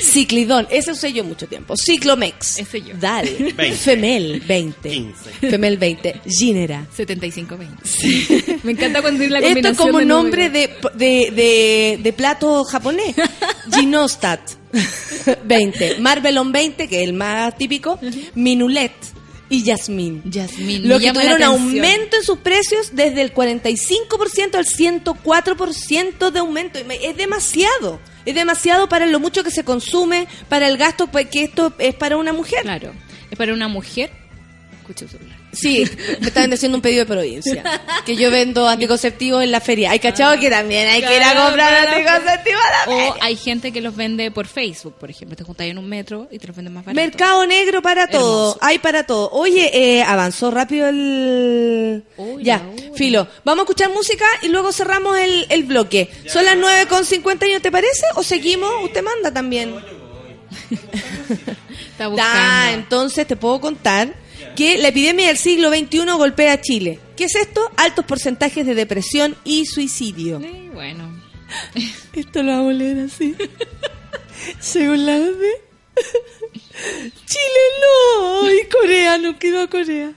Ciclidón, ese usé yo mucho tiempo. Ciclomex. Ese yo. Dale. 20. Femel 20. 15. Femel 20. Ginera. 75-20. Me encanta cuando la Esto es combinación como de nombre de, de, de plato japonés. Ginostat 20. Marvelon 20, que es el más típico. Minulet y Yasmin. Yasmín, Lo que tuvieron aumento en sus precios desde el 45% al 104% de aumento. Es demasiado. Es demasiado para lo mucho que se consume, para el gasto pues, que esto es para una mujer. Claro. Es para una mujer. Escucha celular. Sí, me están haciendo un pedido de provincia. Que yo vendo anticonceptivos en la feria. Hay cachado que también hay que ir a comprar claro. anticonceptivos a la O feria. hay gente que los vende por Facebook, por ejemplo. Te juntas en un metro y te los venden más barato. Mercado negro para todo, Hermoso. hay para todo. Oye, eh, avanzó rápido el... Ya, filo. Vamos a escuchar música y luego cerramos el, el bloque. Son las 9 con 51, ¿te parece? ¿O seguimos? Usted manda también. Está Da, buscando. entonces te puedo contar que la epidemia del siglo XXI golpea a Chile. ¿Qué es esto? Altos porcentajes de depresión y suicidio. Sí, bueno. Esto lo vamos a leer así. Según la ONU, Chile no, y Corea no quedó Corea.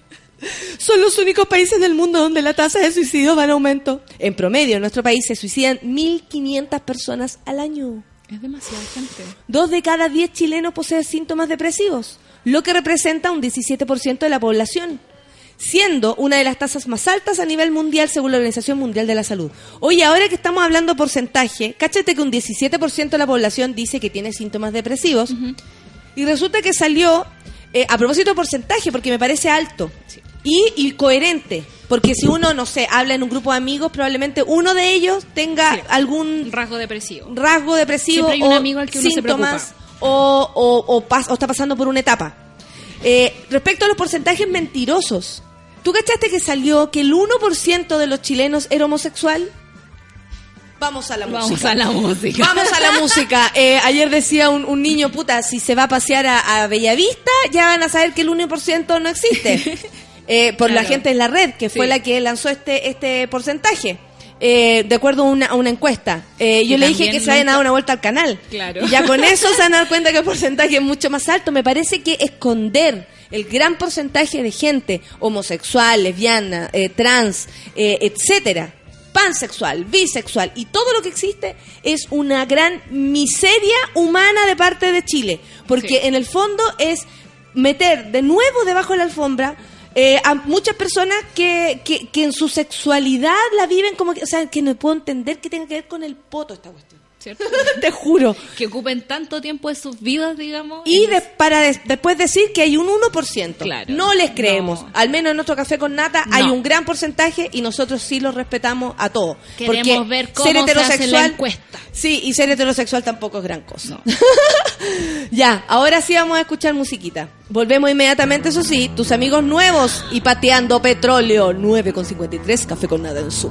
Son los únicos países del mundo donde la tasa de suicidio va en aumento. En promedio, en nuestro país se suicidan 1.500 personas al año. Es demasiada gente. Dos de cada diez chilenos poseen síntomas depresivos, lo que representa un 17% de la población. siendo una de las tasas más altas a nivel mundial según la Organización Mundial de la Salud. Oye, ahora que estamos hablando porcentaje, cáchate que un 17% de la población dice que tiene síntomas depresivos y resulta que salió, eh, a propósito de porcentaje, porque me parece alto y, y coherente, porque si uno, no sé, habla en un grupo de amigos, probablemente uno de ellos tenga Sí. algún rasgo depresivo. rasgo depresivo Siempre hay un o amigo al que uno se síntomas o, o, o pas- o está pasando por una etapa. Eh, respecto a los porcentajes mentirosos, ¿tú cachaste que salió que el 1% de los chilenos era homosexual? Vamos a la Vamos música. a la música. Vamos a la música. Eh, ayer decía un, un niño, puta, si se va a pasear a, a Bellavista, ya van a saber que el 1% no existe. Eh, por la gente en la red, que fue la que lanzó este, este porcentaje. Eh, de acuerdo a una, a una encuesta. Eh, yo le dije que se nunca- dar una vuelta al canal. Claro. Y ya con eso se van a dar cuenta que el porcentaje es mucho más alto. Me parece que esconder el gran porcentaje de gente homosexual, lesbiana, eh, trans, eh, etcétera, pansexual, bisexual y todo lo que existe es una gran miseria humana de parte de Chile. Porque Sí. en el fondo es meter de nuevo debajo de la alfombra eh, a muchas personas que, que, que en su sexualidad la viven como que, o sea, que no puedo entender que tenga que ver con el poto esta cuestión. ¿Cierto? Te juro. que ocupen tanto tiempo de sus vidas, digamos. Y de- para des- después decir que hay un 1%. Claro. No les creemos. No. Al menos en nuestro café con nata hay un gran porcentaje y nosotros sí los respetamos a todos. Queremos Porque ver cómo se hace la encuesta. Sí, y ser heterosexual tampoco es gran cosa. ya, ahora sí vamos a escuchar musiquita. Volvemos inmediatamente, eso sí, tus amigos nuevos y pateando petróleo. 9,53, café con nada en su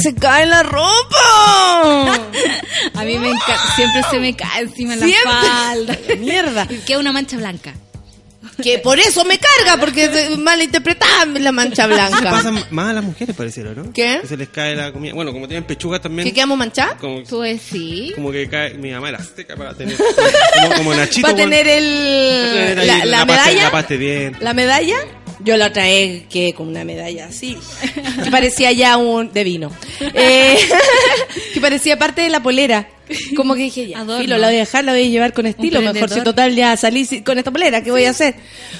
se cae la ropa. A mí me encanta, siempre se me cae encima la falda. Mierda. Y queda una mancha blanca. Que por eso me carga, porque malinterpretada la mancha blanca. Pasa más a las mujeres, pareciera, ¿no? ¿Qué? Que se les cae la comida. Bueno, como tienen pechugas también. ¿Que quedamos manchadas? Como, Tú decís. como que cae. Mi mamá era azteca para tener. Como, como Nachito. ¿Va a weón. tener Va a el, tener ahí la, la pasta- medalla? La pasta de dientes. ¿La medalla? Yo la trae que con una medalla así, que parecía ya un de vino. Eh, que parecía parte de la polera. Como que dije, ya, filo, la voy a dejar, la voy a llevar con estilo. Mejor si total ya salí con esta polera, ¿qué voy a hacer?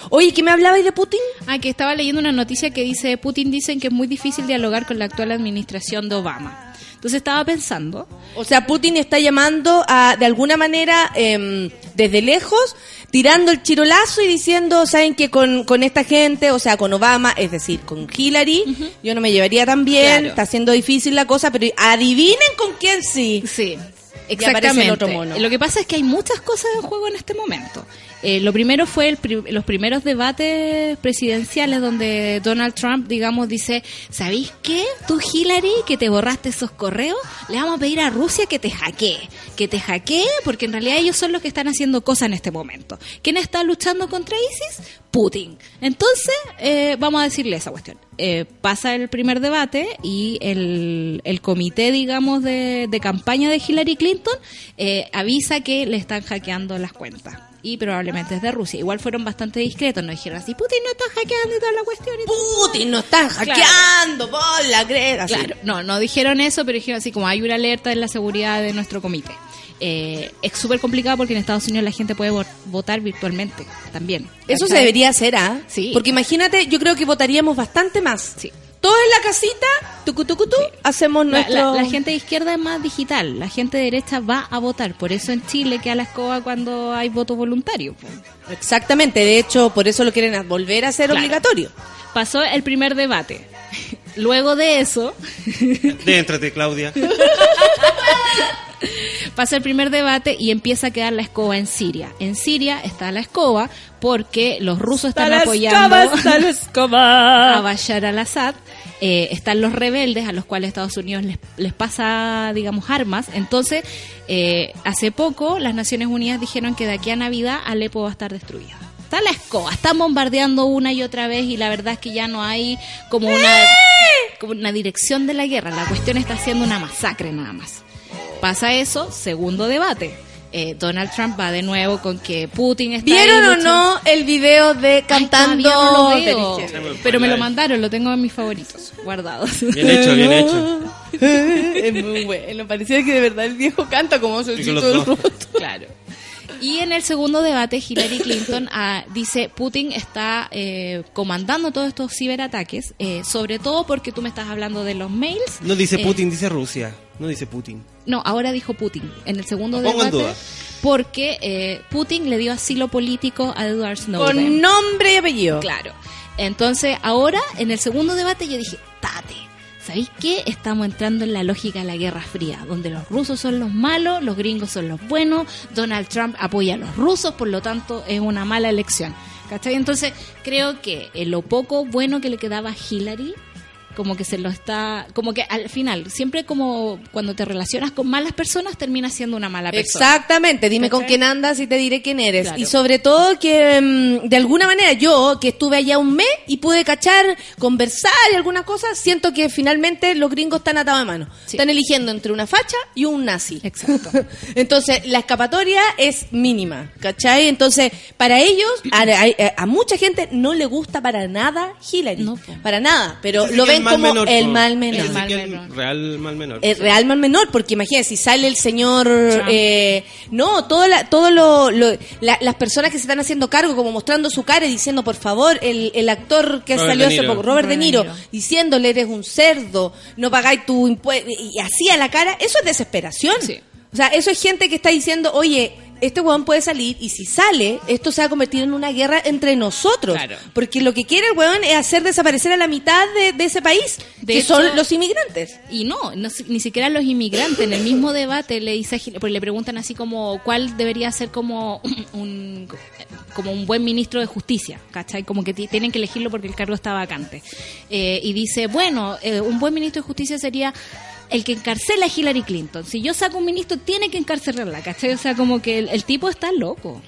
Oye, ¿qué me hablabais de Putin? Ah, que estaba leyendo una noticia que dice, Putin dicen que es muy difícil dialogar con la actual administración de Obama. Entonces estaba pensando, O sea, Putin está llamando a, de alguna manera, em, desde lejos, tirando el chirolazo y diciendo, ¿saben que con, con esta gente, o sea, con Obama, es decir, con Hillary, yo no me llevaría tan bien, Claro. está siendo difícil la cosa, pero adivinen con quién sí. Sí, exactamente. el otro mono. Lo que pasa es que hay muchas cosas en juego en este momento. Eh, lo primero fue el pri- los primeros debates presidenciales donde Donald Trump, digamos, dice, ¿sabéis qué? Tú, Hillary, que te borraste esos correos, le vamos a pedir a Rusia que te hackee. Que te hackee porque en realidad ellos son los que están haciendo cosas en este momento. ¿Quién está luchando contra ISIS? Putin. Entonces, eh, vamos a decirle esa cuestión. Eh, pasa el primer debate y el, el comité, digamos, de, de campaña de Hillary Clinton eh, avisa que le están hackeando las cuentas. Y probablemente es de Rusia. Igual fueron bastante discretos, no dijeron así, Putin no está hackeando y toda la cuestión. y todo". Putin nos están hackeando, por la así. Claro, no, no dijeron eso, pero dijeron así como hay una alerta en la seguridad de nuestro comité. Eh, es súper complicado porque en Estados Unidos la gente puede vo- votar virtualmente también. Eso se debería hacer, ¿ah? Sí. Porque imagínate, yo creo que votaríamos bastante más. Sí. Todos en la casita, tucu, tucu, tu, hacemos La, nuestro... la- la gente de izquierda es más digital, la gente de derecha va a votar, por eso en Chile queda la escoba cuando hay voto voluntario. Exactamente, de hecho, por eso lo quieren volver a hacer Claro. obligatorio. Pasó el primer debate. Luego de eso, Déntrate, Claudia. pasa el primer debate y empieza a quedar la escoba en Siria. En Siria está la escoba porque los rusos están apoyando a Bashar al-Assad. Eh, están los rebeldes a los cuales Estados Unidos les, les pasa, digamos, armas. Entonces, eh, hace poco las Naciones Unidas dijeron que de aquí a Navidad Alepo va a estar destruida. Está la escoba, están bombardeando una y otra vez y la verdad es que ya no hay como una, como una dirección de la guerra. La cuestión está siendo una masacre nada más. Pasa eso, segundo debate. Eh, Donald Trump va de nuevo con que Putin está ahí ¿Vieron o no el video de cantando? todavía no lo veo. Derechero? pero me lo mandaron, lo tengo en mis favoritos, guardados. Bien hecho, bien hecho. es muy bueno. Parecía que de verdad el viejo canta como solcito del roto. claro. Y en el segundo debate, Hillary Clinton ah, dice, Putin está eh, comandando todos estos ciberataques, eh, sobre todo porque tú me estás hablando de los mails. No dice Eh, Putin, dice Rusia. No dice Putin. No, ahora dijo Putin en el segundo Lo debate. duda. Porque eh, Putin le dio asilo político a Edward Snowden. Con nombre y apellido. Claro. Entonces, ahora, en el segundo debate, yo dije, tate. ¿Sabéis qué? Estamos entrando en la lógica de la Guerra Fría, donde los rusos son los malos, los gringos son los buenos, Donald Trump apoya a los rusos, por lo tanto es una mala elección. ¿Cachai? Entonces, creo que en lo poco bueno que le quedaba a Hillary, como que se lo está, como que al final, siempre como cuando te relacionas con malas personas, terminas siendo una mala persona. Exactamente, dime con quién andas y te diré quién eres. Claro. Y sobre todo que mm, de alguna manera yo, que estuve allá un mes y pude cachar, conversar y algunas cosas, siento que finalmente los gringos están atados de mano. Sí. Están eligiendo entre una facha y un nazi. Exacto. Entonces, la escapatoria es mínima, ¿cachai? Entonces, para ellos, a, a- a mucha gente no le gusta para nada Hillary. No, para nada, pero lo ven mal como menor, el mal menor. Mal menor. Real mal menor. El real mal menor, porque imagínate, si sale el señor... Eh, no, todo, la, todo lo, lo- la- las personas que se están haciendo cargo, como mostrando su cara y diciendo, por favor, el, el actor que Robert salió hace poco, Robert, De Robert De Niro, Niro. diciéndole, eres un cerdo, no pagáis tu impuesto, y así a la cara, eso es desesperación. Sí. O sea, eso es gente que está diciendo, oye, este weón puede salir y si sale, esto se va a convertir en una guerra entre nosotros. Claro. Porque lo que quiere el weón es hacer desaparecer a la mitad de, de ese país, De que hecho- son los inmigrantes. Y no, no ni siquiera los inmigrantes. En el mismo debate le dice, porque le preguntan así como cuál debería ser como un como un buen ministro de justicia, ¿cachai? Como que ti- tienen que elegirlo porque el cargo está vacante. Eh, y dice, bueno, eh, un buen ministro de justicia sería el que encarcela a Hillary Clinton. Si yo saco un ministro, tiene que encarcelarla, ¿cachai? O sea, como que el, el tipo está loco.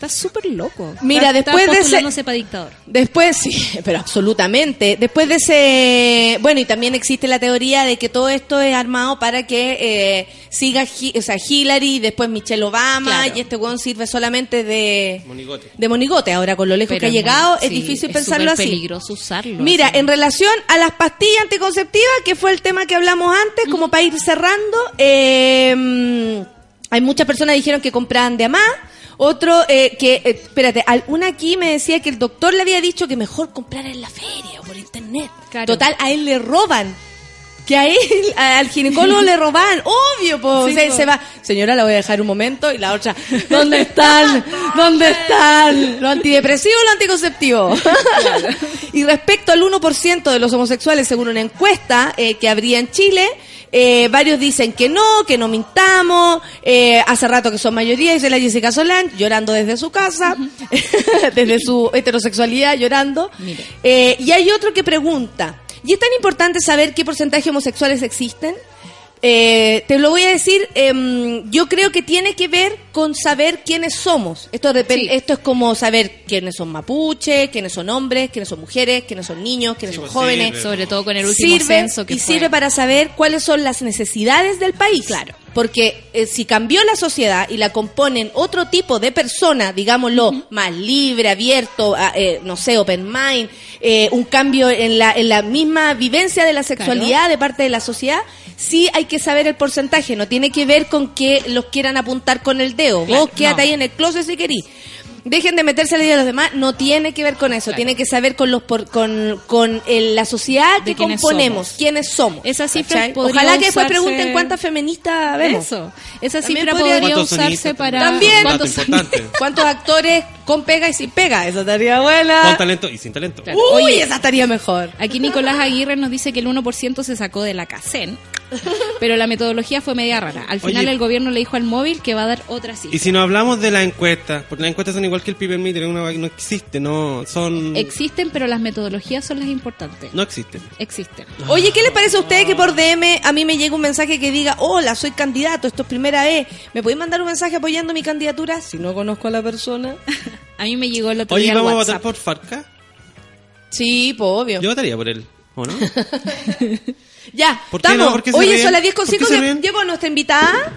Está súper loco. Mira, Está- después está de ese- para dictador. Después, sí, pero absolutamente. Después de ese. Bueno, y también existe la teoría de que todo esto es armado para que eh, siga o sea, Hillary, después Michelle Obama, Claro. y este weón sirve solamente de. Monigote. De monigote. Ahora, con lo lejos Pero que ha es llegado, es difícil es pensarlo así. peligroso usarlo. Mira, así. en relación a las pastillas anticonceptivas, que fue el tema que hablamos antes, como para ir cerrando, eh, hay muchas personas que dijeron que compraban de a más. Otro, eh, que, eh, espérate, al- una aquí me decía que el doctor le había dicho que mejor comprar en la feria o por internet. Claro. Total, a él le roban. Que a él, al ginecólogo le roban, obvio. Sí, po. se va, señora, la voy a dejar un momento, y la otra, ¿dónde están? ¿Dónde están? ¿Los antidepresivos o los anticonceptivos? y respecto al 1% de los homosexuales, según una encuesta eh, que habría en Chile, eh, varios dicen que no, que no mintamos, eh, hace rato que son mayoría, dice la Jessica Solán, llorando desde su casa, desde su heterosexualidad, llorando. Eh, y hay otro que pregunta, ¿y es tan importante saber qué porcentaje de homosexuales existen? Eh, te lo voy a decir, em, yo creo que tiene que ver con saber quiénes somos. Esto, Sí. esto es como saber quiénes son mapuches, quiénes son hombres, quiénes son mujeres, quiénes son niños, quiénes Sí, son pues, jóvenes. sirve. Sobre todo con el último Sirve, censo que y fue. sirve para saber cuáles son las necesidades del país. Claro. Porque eh, si cambió la sociedad y la componen otro tipo de persona, digámoslo, más libre, abierto, a, eh, no sé, open mind, eh, un cambio en la, en la misma vivencia de la sexualidad de parte de la sociedad, sí hay que saber el porcentaje. No tiene que ver con que los quieran apuntar con el dedo. Claro, Vos quédate no. ahí en el closet si querís. Dejen de meterse la idea de los demás, no tiene que ver con eso, Claro. tiene que saber con los por- con, con el- la sociedad De que quiénes componemos, somos. quiénes somos. Esa cifra Ojalá que después usarse- pregunten cuántas feministas vemos. Eso. Esa cifra podría- podría ¿Cuántos usarse para... También. ¿Cuántos. ¿Cuántos actores con pega y sin pega? Esa estaría buena. Con talento y sin talento. Claro. Uy, Oye. esa estaría mejor. Aquí Nicolás Aguirre nos dice que el 1% se sacó de la CACEN, pero la metodología fue media rara. Al final Oye. el gobierno le dijo al móvil que va a dar otra cifra. Y si no hablamos de la encuesta, porque las encuestas son igual que el People Meter, una no existe, no son... Existen, pero las metodologías son las importantes. no existen. Existen. Oye, ¿qué les parece a ustedes que por DM a mí me llega un mensaje que diga, hola, soy candidato, esto es primera vez? ¿Me podéis mandar un mensaje apoyando mi candidatura? Si no conozco a la persona. A mí me llegó el otro Oye, día ¿vamos a votar por Farca? Sí, pues obvio. Yo votaría por él, ¿o no? Ya, ¿Por qué estamos. no? ¿Por qué se Oye, ríen? son las 10 con ¿Por qué 5 se ríen? ¿Llegó nuestra invitada?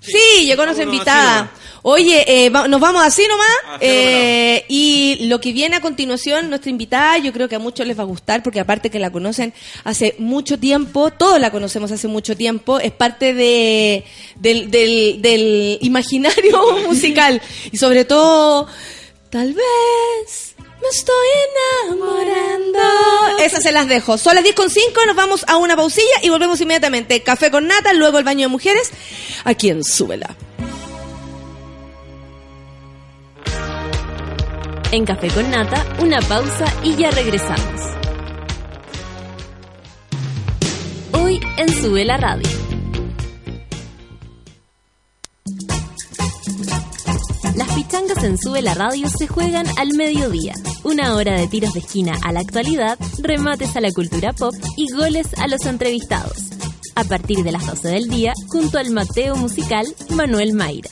Sí, llegó nuestra invitada. Oye, eh, va- nos vamos así nomás. Así Eh, y lo que viene a continuación, nuestra invitada, yo creo que a muchos les va a gustar, porque aparte que la conocen hace mucho tiempo, todos la conocemos hace mucho tiempo, es parte de, del, del, del imaginario musical. Y sobre todo, tal vez me estoy enamorando. Esas se las dejo. Son las 10 con 5, nos vamos a una pausilla y volvemos inmediatamente. Café con nata, luego el baño de mujeres, aquí en Súbela. En Café con Nata, una pausa y ya regresamos. Hoy en Sube la Radio. Las pichangas en Sube la Radio se juegan al mediodía. Una hora de tiros de esquina a la actualidad, remates a la cultura pop y goles a los entrevistados. A partir de las 12 del día, junto al Mateo musical Manuel Mayra.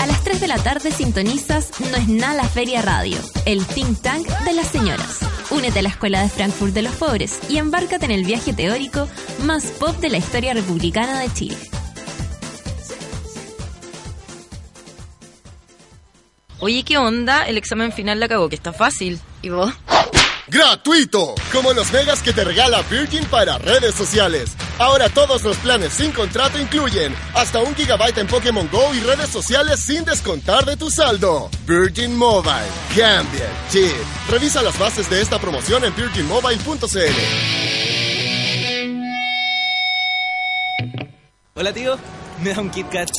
A las 3 de la tarde sintonizas No es nada la Feria Radio, el think tank de las señoras. Únete a la Escuela de Frankfurt de los Pobres y embárcate en el viaje teórico más pop de la historia republicana de Chile. Oye, ¿qué onda? El examen final la cagó, que está fácil. ¿Y vos? ¡Gratuito! Como los megas que te regala Virgin para redes sociales. Ahora todos los planes sin contrato incluyen hasta un gigabyte en Pokémon Go y redes sociales sin descontar de tu saldo. Virgin Mobile. Cambia el chip. Revisa las bases de esta promoción en virginmobile.cl. Hola tío, ¿Me da un Kit Kat?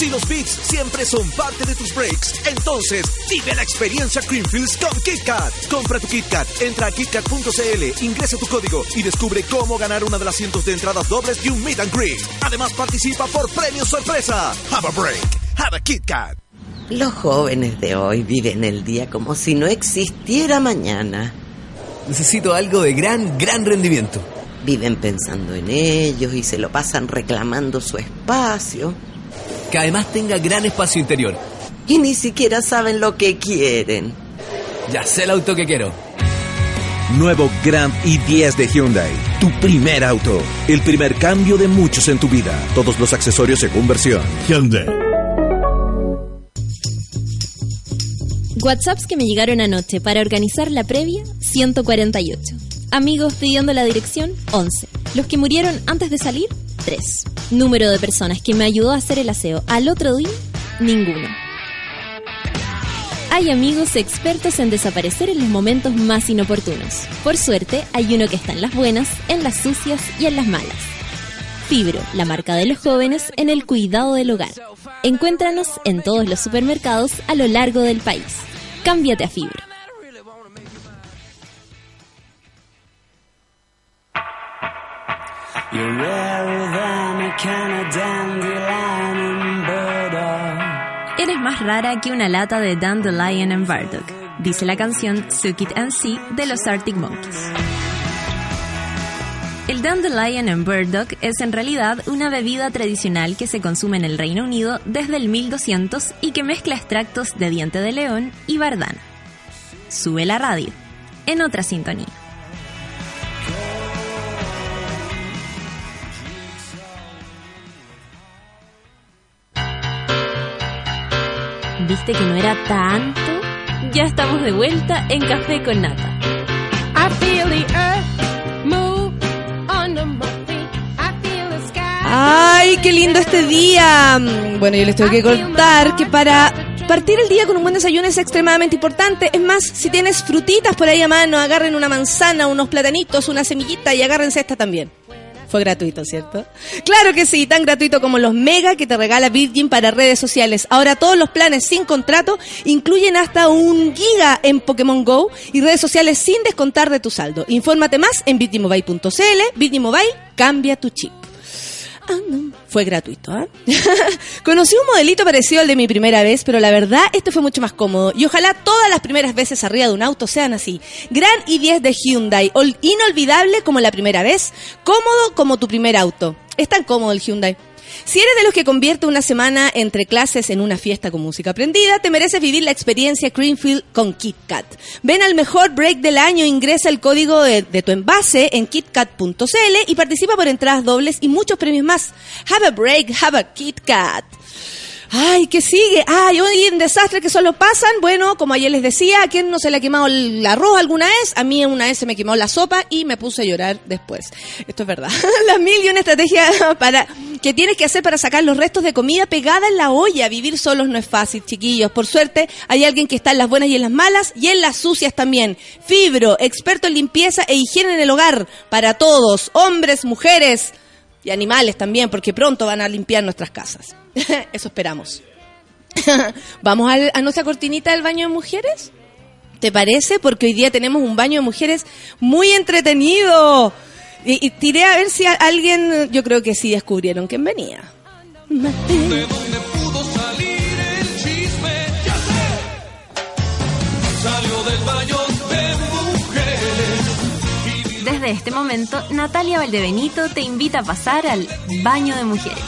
Si los beats siempre son parte de tus breaks, entonces vive la experiencia Creamfields con KitKat. Compra tu KitKat, entra a KitKat.cl, ingresa tu código y descubre cómo ganar una de las cientos de entradas dobles de un Meet and Greet. Además participa por premios sorpresa. Have a break, have a KitKat. Los jóvenes de hoy viven el día como si no existiera mañana. Necesito algo de gran, gran rendimiento. Viven pensando en ellos y se lo pasan reclamando su espacio. Que además tenga gran espacio interior. Y ni siquiera saben lo que quieren. Ya sé el auto que quiero. Nuevo Grand i10 de Hyundai. Tu primer auto. El primer cambio de muchos en tu vida. Todos los accesorios según versión. Hyundai. WhatsApps que me llegaron anoche para organizar la previa, 148. Amigos pidiendo la dirección, 11. Los que murieron antes de salir, 3. Número de personas que me ayudó a hacer el aseo al otro día, ninguno. Hay amigos expertos en desaparecer en los momentos más inoportunos. Por suerte, hay uno que está en las buenas, en las sucias y en las malas. Fibro, la marca de los jóvenes en el cuidado del hogar. Encuéntranos en todos los supermercados a lo largo del país. Cámbiate a Fibro. Eres más rara que una lata de Dandelion and Burdock, dice la canción Suck It and See de los Arctic Monkeys. El Dandelion and Burdock es en realidad una bebida tradicional que se consume en el Reino Unido desde el 1200 y que mezcla extractos de diente de león y bardana. Sube la radio, en otra sintonía. ¿Viste que no era tanto? Ya estamos de vuelta en Café con Nata. I feel the earth move under my feet. I feel the sky. ¡Ay, qué lindo este día! Bueno, yo les tengo que contar que para partir el día con un buen desayuno es extremadamente importante. Es más, si tienes frutitas por ahí a mano, agarren una manzana, unos platanitos, una semillita y agárrense esta también. Fue gratuito, ¿cierto? Claro que sí, tan gratuito como los mega que te regala Virgin para redes sociales. Ahora todos los planes sin contrato incluyen hasta un giga en Pokémon Go y redes sociales sin descontar de tu saldo. Infórmate más en virginmobile.cl. Virgin Mobile, cambia tu chip. Fue gratuito, ¿ah? Conocí un modelito parecido al de mi primera vez, pero la verdad este fue mucho más cómodo. Y ojalá todas las primeras veces arriba de un auto sean así. Gran i10 de Hyundai, ol- inolvidable como la primera vez, cómodo como tu primer auto. Es tan cómodo el Hyundai. Si eres de los que convierte una semana entre clases en una fiesta con música aprendida, te mereces vivir la experiencia Greenfield con KitKat. Ven al mejor break del año, ingresa el código de, de tu envase en kitkat.cl y participa por entradas dobles y muchos premios más. Have a break, have a KitKat. Ay, ¿qué sigue? Ay, hoy en desastres que solo pasan. Bueno, como ayer les decía, ¿a quién no se le ha quemado el arroz alguna vez? A mí una vez se me quemó la sopa y me puse a llorar después. Esto es verdad. Las mil y una estrategias para que tienes que hacer para sacar los restos de comida pegada en la olla. Vivir solos no es fácil, chiquillos. Por suerte, hay alguien que está en las buenas y en las malas y en las sucias también. Fibro, experto en limpieza e higiene en el hogar. Para todos, hombres, mujeres y animales también, porque pronto van a limpiar nuestras casas. Eso esperamos. ¿Vamos al- a nuestra cortinita del baño de mujeres? ¿Te parece? Porque hoy día tenemos un baño de mujeres muy entretenido. Y, tiré a ver si a- alguien, yo creo que sí descubrieron quién venía. Desde este momento, Natalia Valdebenito te invita a pasar al baño de mujeres.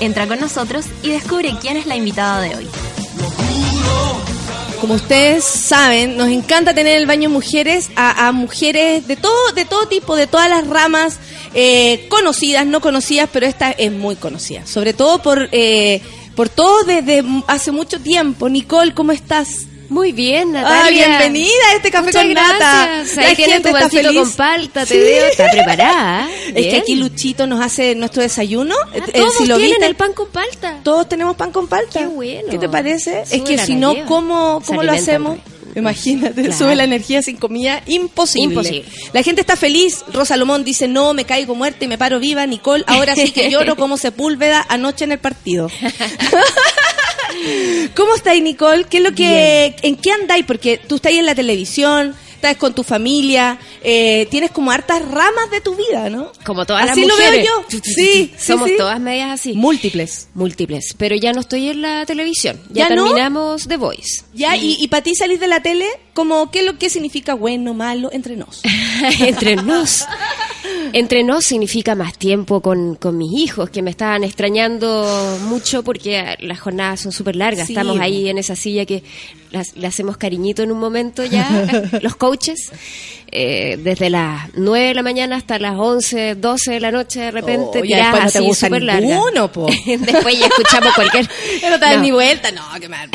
Entra con nosotros y descubre quién es la invitada de hoy. Como ustedes saben, nos encanta tener el baño de mujeres a, mujeres de todo, de todo tipo, de todas las ramas, eh, conocidas, no conocidas, pero esta es muy conocida. Sobre todo por, eh, por todo desde hace mucho tiempo. Nicole, ¿cómo estás? Muy bien, Ah, Natalia. bienvenida a este café Muchas con nata. gracias. Ahí La tienes gente tu está feliz. con palta, te Sí. veo. Está preparada. ¿eh? Es que aquí Luchito nos hace nuestro desayuno. Eh, Ah, todos si lo tienen viste, el pan con palta. Todos tenemos pan con palta. Qué bueno. ¿Qué te parece? es que si no. ¿cómo, Se cómo lo hacemos? pues. Imagínate, Claro. sube la energía sin comida, imposible. Imposible. La gente está feliz. Rosa Salomón dice, no, me caigo muerta y me paro viva. Nicole, ahora sí que lloro como Sepúlveda anoche en el partido. ¿Cómo estáis, Nicole? ¿Qué es lo que, ¿En qué andáis? Porque tú estás en la televisión, estás con tu familia, eh, tienes como hartas ramas de tu vida, ¿no? Como todas Así las lo veo mujeres. yo. Sí, sí, Somos sí. todas medias así. Múltiples. Múltiples. Pero ya no estoy en la televisión. Ya, ¿Ya no? terminamos The Voice. Ya, y, y para ti salir de la tele, como, ¿qué lo que significa bueno, malo, entre nos? Entre nos. Entre nos significa más tiempo con, con mis hijos, que me estaban extrañando mucho porque las jornadas son súper largas. Sí. Estamos ahí en esa silla que le hacemos cariñito en un momento ya, los coaches, eh, desde las 9 de la mañana hasta las 11, 12 de la noche de repente, Oh, ya después no te así gusta súper largas. ninguno, po. después ya escuchamos cualquier... No te das ni vuelta, no, qué mal.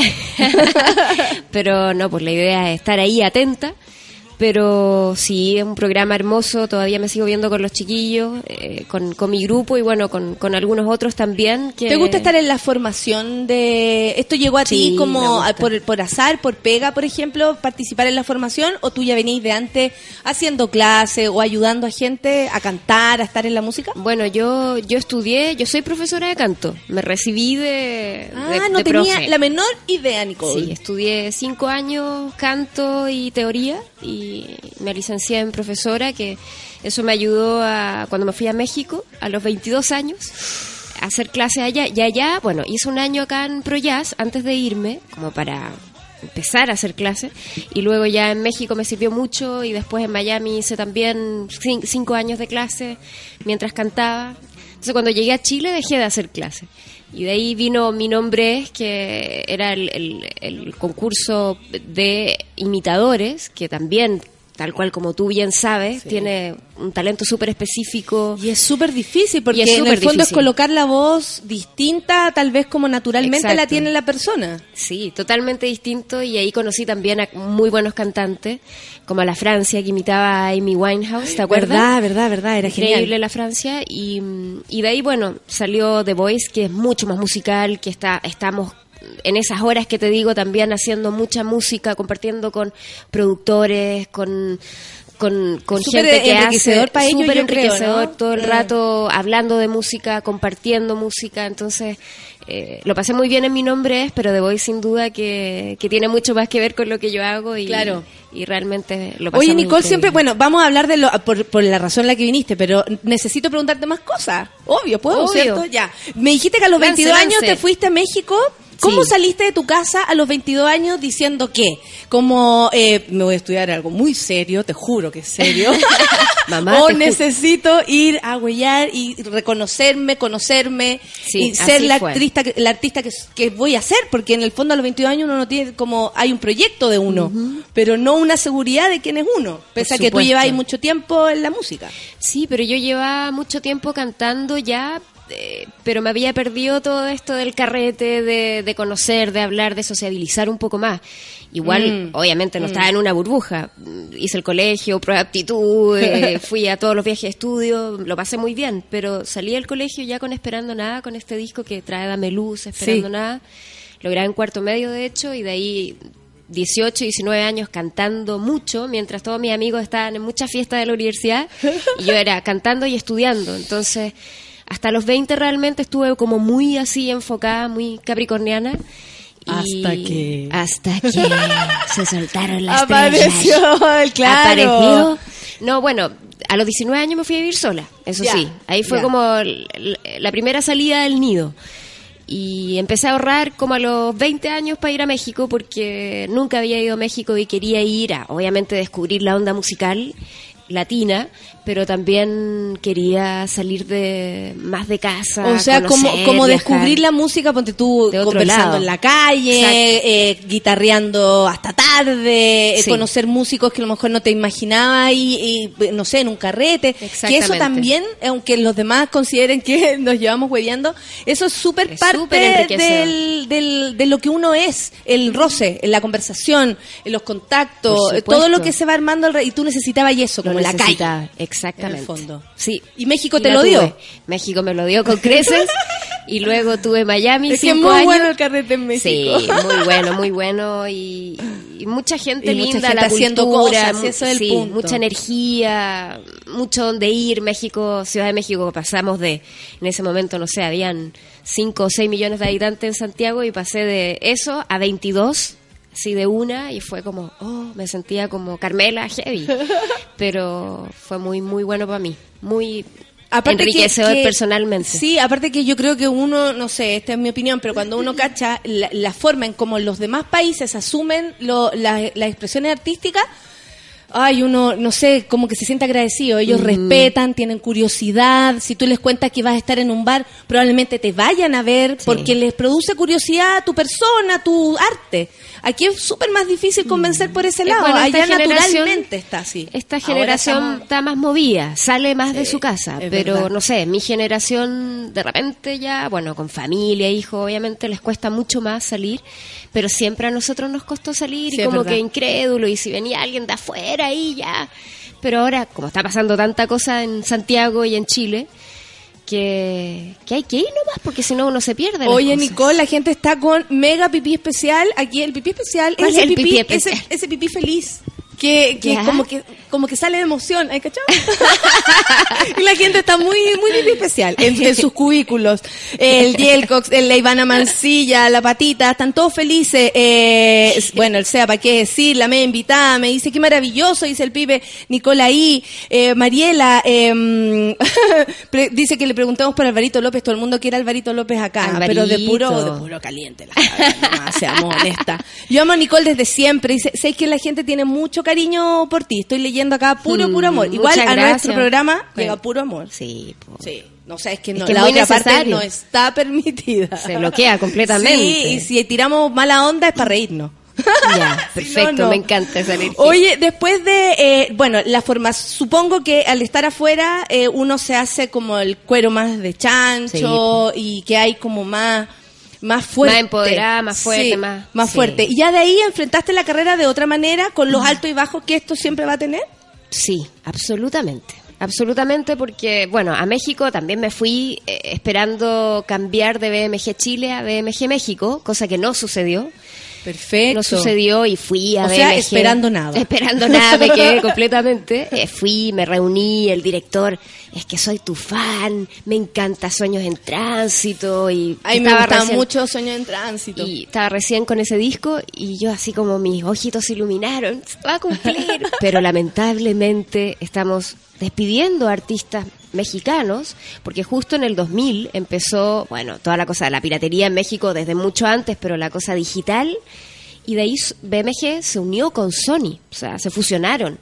Pero no, pues la idea es estar ahí atenta. Pero sí, es un programa hermoso, todavía me sigo viendo con los chiquillos, eh, con, con mi grupo y bueno, con, con algunos otros también. Que... ¿Te gusta estar en la formación de... ¿Esto llegó a Sí, ti como por, por azar, por pega, por ejemplo, participar en la formación? ¿O tú ya venís de antes haciendo clase o ayudando a gente a cantar, a estar en la música? Bueno, yo, yo estudié, yo soy profesora de canto, me recibí de... Ah, de- no de tenía profe. la menor idea, Nicole. Sí, estudié cinco años canto y teoría y me licencié en profesora, que eso me ayudó a, cuando me fui a México a los 22 años a hacer clases allá. Y allá, bueno, hice un año acá en ProJazz antes de irme, como para empezar a hacer clases. Y luego ya en México me sirvió mucho y después en Miami hice también cin- cinco años de clase mientras cantaba. Entonces cuando llegué a Chile dejé de hacer clases. Y de ahí vino Mi Nombre que era el, el- el concurso de imitadores, que también, tal cual como tú bien sabes, tiene un talento súper específico. Y es súper difícil porque es en el fondo es difícil. colocar la voz distinta, tal vez como naturalmente la tiene la persona. Sí, totalmente distinto y ahí conocí también a muy buenos cantantes, como a la Francia que imitaba a Amy Winehouse, ¿te acuerdas? Verdad, verdad, verdad, era Increíble genial. la Francia y, y de ahí, bueno, salió The Voice, que es mucho más musical, que está estamos en esas horas que te digo también haciendo mucha música, compartiendo con productores, con con, con Súper gente que enriquecedor hace pa' ellos, creo, enriquecedor ¿no? todo el rato hablando de música, compartiendo música, entonces eh, lo pasé muy bien en mi nombre es, pero The Voice sin duda que, que tiene mucho más que ver con lo que yo hago y, Claro. y realmente lo pasé Oye, muy Nicole, increíble. siempre, bueno, vamos a hablar de lo, por, por la razón en la que viniste, pero necesito preguntarte más cosas. Obvio, ¿puedo? Obvio. ¿Cierto? Ya. Me dijiste que a los Lance, 22 años te fuiste a México. ¿Cómo Sí. saliste de tu casa a los 22 años diciendo qué? Como, eh, me voy a estudiar algo muy serio, te juro que es serio. Mamá, o necesito ir a huellar y reconocerme, conocerme Sí, y ser la que- la artista que, que voy a ser, porque en el fondo a los 22 años uno no tiene como, hay un proyecto de uno, pero no una seguridad de quién es uno, pese a que tú lleváis mucho tiempo en la música. Sí, pero yo llevaba mucho tiempo cantando ya, eh, pero me había perdido todo esto del carrete, de, de conocer, de hablar, de sociabilizar un poco más. Igual, Mm. obviamente, no Mm. estaba en una burbuja. Hice el colegio, prueba de aptitud, eh, fui a todos los viajes de estudio, lo pasé muy bien, pero salí del colegio ya con Esperando Nada, con este disco que trae Dame Luz, Esperando Sí. Nada. Lo grabé en cuarto medio, de hecho, y de ahí 18, 19 años cantando mucho, mientras todos mis amigos estaban en muchas fiestas de la universidad, y yo era cantando y estudiando. Entonces, hasta los 20 realmente estuve como muy así enfocada, muy capricorniana. y Hasta que- Hasta que se soltaron las Apareció estrellas. el claro. Apareció. No, bueno, a los 19 años me fui a vivir sola, eso sí. Ahí fue como la primera salida del nido. Y empecé a ahorrar como a los 20 años para ir a México porque nunca había ido a México y quería ir a, obviamente, descubrir la onda musical. latina, pero también quería salir de más de casa. O sea, como, conocer, como viajar. descubrir la música, ponte tú De conversando lado. en la calle, eh, guitarreando hasta tarde, eh, conocer músicos que a lo mejor no te imaginabas y, y, no sé, en un carrete. Que eso también, aunque los demás consideren que nos llevamos hueveando, eso es súper Es parte del, del- de lo que uno es, el roce, en la conversación, en los contactos, todo lo que se va armando y tú necesitabas y eso, Lo como la calle. Exactamente. En el fondo. Sí. Y México Y te lo dio. México me lo dio con creces. y luego tuve Miami Es que muy años. bueno el carrete en México. Sí, muy bueno, muy bueno. Y, y mucha gente Y mucha linda, gente la haciendo cultura, cosas, eso es el sí, punto. mucha energía, mucho donde ir. México, Ciudad de México, pasamos de, en ese momento, no sé, habían 5 o 6 millones de habitantes en Santiago y pasé de eso a 22 así de una y fue como, oh, me sentía como Carmela Heavy. Pero fue muy, muy bueno para mí. Muy Aparte que- enriquecedor que- personalmente. Sí, aparte que yo creo que uno, no sé, esta es mi opinión, pero cuando uno cacha la, la forma en cómo los demás países asumen lo- la- las expresiones artísticas, ay, uno, no sé, como que se siente agradecido. Ellos Mm. respetan, tienen curiosidad. Si tú les cuentas que vas a estar en un bar, probablemente te vayan a ver porque les produce curiosidad tu persona, tu arte. Aquí es súper más difícil convencer por ese lado. bueno, Allá naturalmente está así. Esta generación estamos- está más movida, sale más de su casa, pero verdad. no sé, mi generación de repente ya, bueno, con familia, hijo, obviamente les cuesta mucho más salir, pero siempre a nosotros nos costó salir Sí, y como que incrédulo y si venía alguien de afuera ahí ya. Pero ahora, como está pasando tanta cosa en Santiago y en Chile, que, que hay que ir nomás porque si no uno se pierde. Oye. Nicole, la gente está con mega pipí especial. Aquí el pipí especial ¿Cuál es es el pipí, ese, ese pipí feliz. Que, que como que como que sale de emoción, ¿hay cachado? y la gente está muy muy pipí especial en, en sus cubículos. El Dielcox, el, la Ivana Mancilla, la Patita, están todos felices. Eh, bueno, el SEA, ¿para qué decir? La me invitada, me dice, qué maravilloso, dice el pibe Nicola ahí. Eh, Mariela, eh, dice que le preguntamos por Alvarito López, todo el mundo quiere Alvarito López acá, pero de puro, de puro caliente la cabra, nomás, seamos honestas. Yo amo a Nicole desde siempre. Dice, sé que la gente tiene mucho cariño por ti. Estoy leyendo acá puro, Mm, puro amor. Igual a nuestro gracias. programa Bueno. llega puro amor. Sí, po. Sí. No sé, es que, Es no, que la otra parte necesario. no está permitida. Se bloquea completamente. Sí, y si tiramos mala onda es para reírnos. Ya, perfecto, no, no. me encanta energía. Oye, después de, eh, bueno, la forma, supongo que al estar afuera eh, uno se hace como el cuero más de chancho y que hay como más, más fuerte. Más empoderada, más fuerte, Sí, más- más sí. fuerte. Y ya de ahí enfrentaste la carrera de otra manera, con los altos y bajos que esto siempre va a tener. Sí, absolutamente. Absolutamente, porque, bueno, a México también me fui eh, esperando cambiar de BMG Chile a BMG México, cosa que no sucedió. Perfecto. No sucedió y fui a O sea, BMG. esperando nada. Esperando nada, me quedé completamente. Eh, fui, me reuní, el director, es que soy tu fan, me encanta Sueños en Tránsito y A mí me recién- mucho Sueño en Tránsito. Y estaba recién con ese disco y yo así como mis ojitos se iluminaron, se va a cumplir. Pero lamentablemente estamos despidiendo a artistas mexicanos, porque justo en el 2000 empezó, bueno, toda la cosa de la piratería en México desde mucho antes, pero la cosa digital, y de ahí BMG se unió con Sony, o sea, se fusionaron.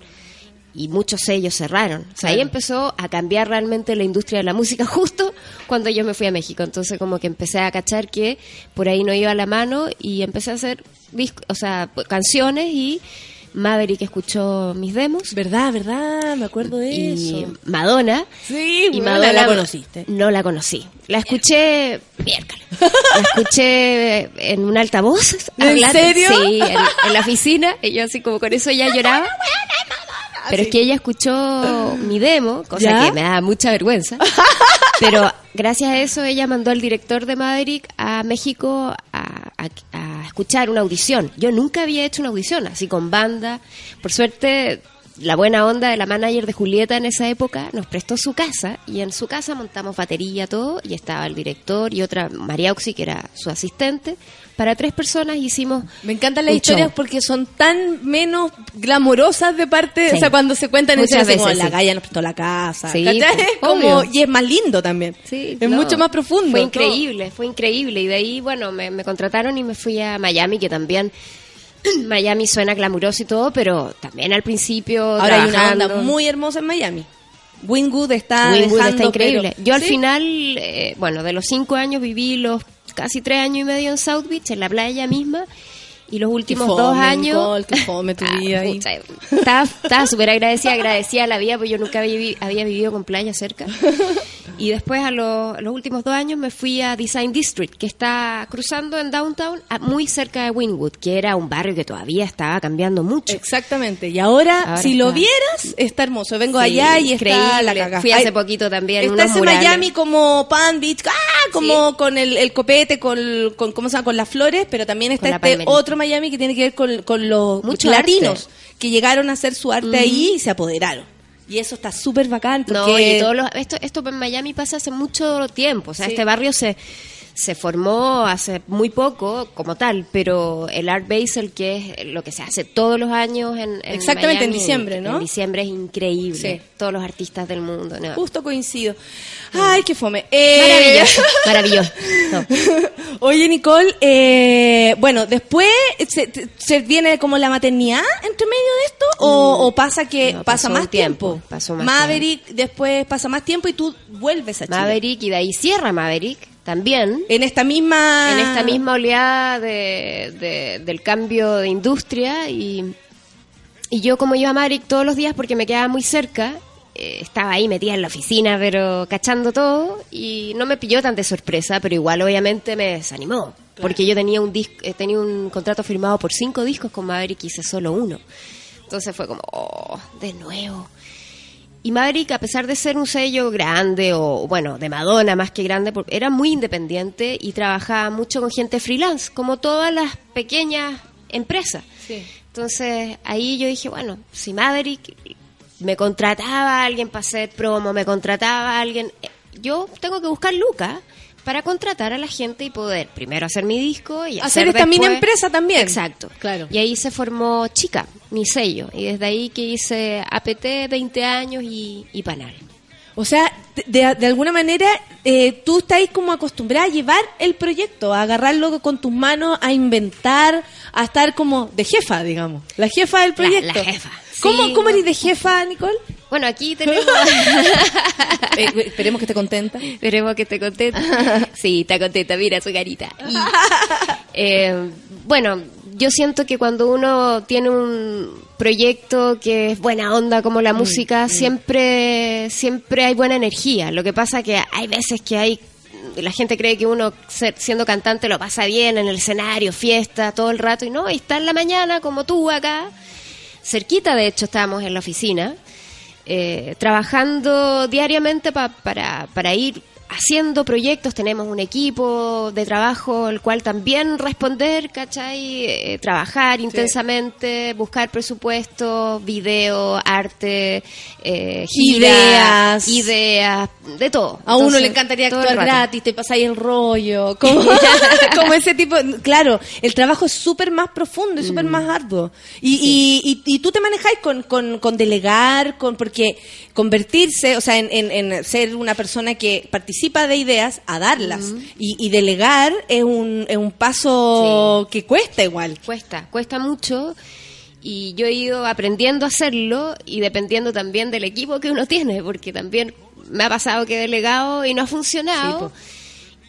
Y muchos sellos cerraron. O sea, ahí empezó a cambiar realmente la industria de la música justo cuando yo me fui a México. Entonces como que empecé a cachar que por ahí no iba la mano y empecé a hacer o sea, pues, canciones y Maverick escuchó mis demos. ¿Verdad, verdad? Me acuerdo de y eso. Madonna. Sí, y bueno, Madonna la conociste. No la conocí. La escuché miércoles. La escuché en un altavoz. ¿En hablando- serio? Sí, en, en la oficina. Y yo así como con eso ya lloraba. Pero es que ella escuchó mi demo, cosa ¿Ya? que me da mucha vergüenza. Pero gracias a eso ella mandó al director de Maverick a México a, a- a escuchar una audición. Yo nunca había hecho una audición así con banda. Por suerte, la buena onda de la manager de Julieta en esa época nos prestó su casa y en su casa montamos batería, todo, y estaba el director y otra, María Oxy, que era su asistente. Para tres personas hicimos... Me encantan las historias show. porque son tan menos glamorosas de parte, Sí. o sea, cuando se cuentan Muchas así como veces, la sí. galla nos prestó la casa, Sí, pues, como y es más lindo también. Sí, es no, mucho más profundo. Fue todo. increíble, fue increíble. Y de ahí, bueno, me, me contrataron y me fui a Miami, que también Miami suena glamuroso y todo, pero también al principio Ahora hay una onda muy hermosa en Miami. Wingwood está dejando, está increíble. pero- Yo al ¿Sí? final, eh, bueno, de los cinco años viví los casi tres años y medio en South Beach, en la playa misma, y los últimos dos años... Nicole, fome tu vida ahí. pucha, estaba estaba súper agradecida, agradecida a la vida, porque yo nunca había, vi- había vivido con playa cerca. Y después, a, lo- a los últimos dos años, me fui a Design District, que está cruzando en Downtown, a- muy cerca de Wynwood, que era un barrio que todavía estaba cambiando mucho. Exactamente. Y ahora, Ahora si lo vieras, está hermoso. Vengo Sí, allá y está la cagada. Fui hace Ay, poquito también. Está unos ese murales. Miami como Palm Beach, ¡ah! como con el, el copete, con, con, ¿cómo se llama? con las flores, pero también está este otro Miami que tiene que ver con, con los Mucho latinos arte. que llegaron a hacer su arte ahí y se apoderaron. Y eso está súper bacán porque... No, y todos los- esto, esto en Miami pasa hace mucho tiempo. O sea, Sí. este barrio se, se formó hace muy poco como tal, pero el Art Basel, que es lo que se hace todos los años en, en Exactamente, en diciembre, ¿no? En diciembre es increíble. Sí. Todos los artistas del mundo. ¿no? Justo coincido. Ay, qué fome. Eh, Maravilloso, maravilloso. Oye, Nicole, eh, bueno, después se, se viene como la maternidad entre medio de esto o, o pasa que Mm. No, pasa más tiempo. pasó más Maverick después pasa más tiempo y tú vuelves a Chile. Maverick y de ahí cierra Maverick también. En esta misma en esta misma oleada de, de- del cambio de industria y, y yo como iba a Maverick todos los días porque me quedaba muy cerca, eh, estaba ahí metida en la oficina pero cachando todo y no me pilló tan de sorpresa, pero igual obviamente me desanimó. Porque yo tenía un disco, eh, tenía un contrato firmado por cinco discos con Maverick y hice solo uno. Entonces fue como, oh, de nuevo. Y Maverick, a pesar de ser un sello grande, o bueno, de Madonna más que grande, era muy independiente y trabajaba mucho con gente freelance, como todas las pequeñas empresas. Entonces ahí yo dije, bueno, si Maverick me contrataba a alguien para hacer promo, me contrataba a alguien, eh, yo tengo que buscar lucas para contratar a la gente y poder primero hacer mi disco y Hacer hacer esta mini empresa también. Exacto. Claro. Y ahí se formó Chica, mi sello. Y desde ahí que hice APT 20 años y, y Panal. O sea, de, de alguna manera eh, tú estás como acostumbrada a llevar el proyecto, a agarrarlo con tus manos, a inventar, a estar como de jefa, digamos. La jefa del proyecto. la jefa, ¿Cómo, sí, ¿cómo eres de jefa, Nicole? Bueno, aquí tenemos... Eh, esperemos que esté contenta. Esperemos que esté contenta. Sí, está contenta, mira su carita. Y, eh, bueno, yo siento que cuando uno tiene un proyecto que es buena onda como la música, siempre siempre hay buena energía. Lo que pasa que hay veces que hay la gente cree que uno siendo cantante lo pasa bien en el escenario, fiesta, todo el rato y no, y está en la mañana como tú acá. Cerquita, de hecho, estábamos en la oficina eh, trabajando diariamente pa- para, para ir haciendo proyectos. Tenemos un equipo de trabajo el cual también responder, ¿cachai? Eh, trabajar intensamente, buscar presupuesto, video, arte, eh, gira, Ideas. ideas, de todo. A uno le encantaría actuar gratis, te pasáis el rollo, como, como ese tipo. Claro, el trabajo es súper más profundo y súper Mm. más arduo. Y, y, y, y tú te manejáis con, con, con delegar, con porque convertirse, o sea, en, en, en ser una persona que participa de ideas a darlas. y, y delegar es un, es un paso que cuesta igual. Cuesta, cuesta mucho. Y yo he ido aprendiendo a hacerlo y dependiendo también del equipo que uno tiene, porque también me ha pasado que he delegado y no ha funcionado.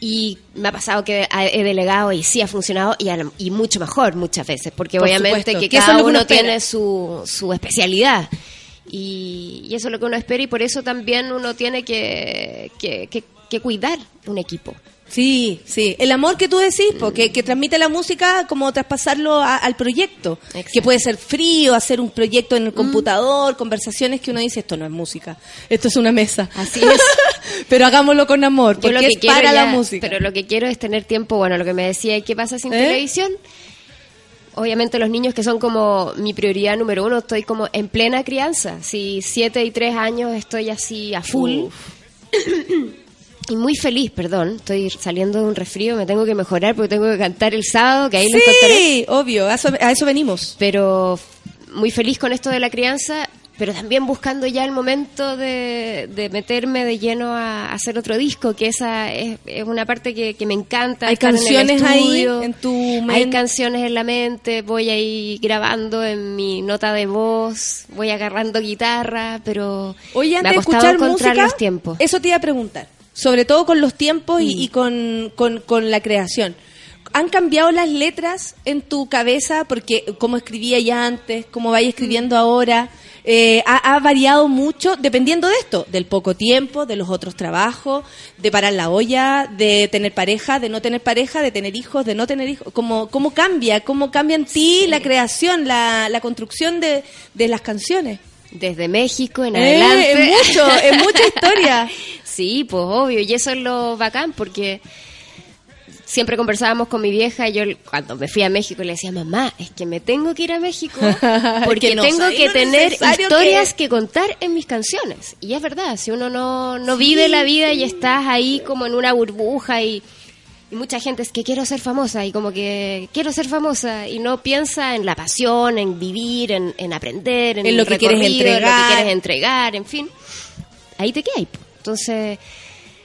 y me ha pasado que he delegado y sí ha funcionado y, y mucho mejor muchas veces, porque Por obviamente supuesto, que cada uno tiene su, su especialidad. Y, y eso es lo que uno espera y por eso también uno tiene que, que, que- que cuidar un equipo. Sí, sí. El amor que tú decís, porque que transmite la música, como traspasarlo a- al proyecto. Que puede ser frío, hacer un proyecto Mm. en el computador, conversaciones que uno dice, esto no es música, esto es una mesa. Así es. Pero hagámoslo con amor, porque lo que es para la música. Pero lo que quiero es tener tiempo, bueno, lo que me decía, ¿qué pasa sin ¿Eh? televisión? Obviamente los niños que son como mi prioridad número uno, estoy como en plena crianza. Si siete y tres años estoy así a full. y muy feliz, perdón, estoy saliendo de un resfrío, me tengo que mejorar porque tengo que cantar el sábado, que ahí les contaré. Sí, obvio, a eso, a eso venimos. Pero muy feliz con esto de la crianza, pero también buscando ya el momento de, de meterme de lleno a, a hacer otro disco, que esa es, es una parte que, que me encanta. ¿Hay en canciones ahí en tu Hay mente? canciones en la mente, voy ahí grabando en mi nota de voz, voy agarrando guitarra, pero Oye, me antes ha de costado escuchar encontrar música, los tiempos. eso te iba a preguntar. Sobre todo con los tiempos Mm. y, y con, con- con la creación. ¿Han cambiado las letras en tu cabeza? Porque como escribía ya antes, como vais escribiendo Mm. ahora, eh, ha, ha variado mucho dependiendo de esto, del poco tiempo, de los otros trabajos, de parar la olla, de tener pareja, de no tener pareja, de tener hijos, de no tener hijos. ¿Cómo, cómo cambia? ¿Cómo cambia en ti la creación, la, la construcción de, de las canciones? Desde México en Eh, adelante. es mucho, es mucha historia. Sí, pues obvio, y eso es lo bacán porque siempre conversábamos con mi vieja y yo cuando me fui a México le decía, mamá, es que me tengo que ir a México porque Que no tengo que tener historias que- que... contar en mis canciones. Y es verdad, si uno no, no vive la vida y estás ahí como en una burbuja y, y mucha gente es que quiero ser famosa y como que quiero ser famosa y no piensa en la pasión, en vivir, en, en aprender, en, En lo que quieres recorrido, en lo entregar. que quieres entregar, en fin ahí te quedas. po. Entonces,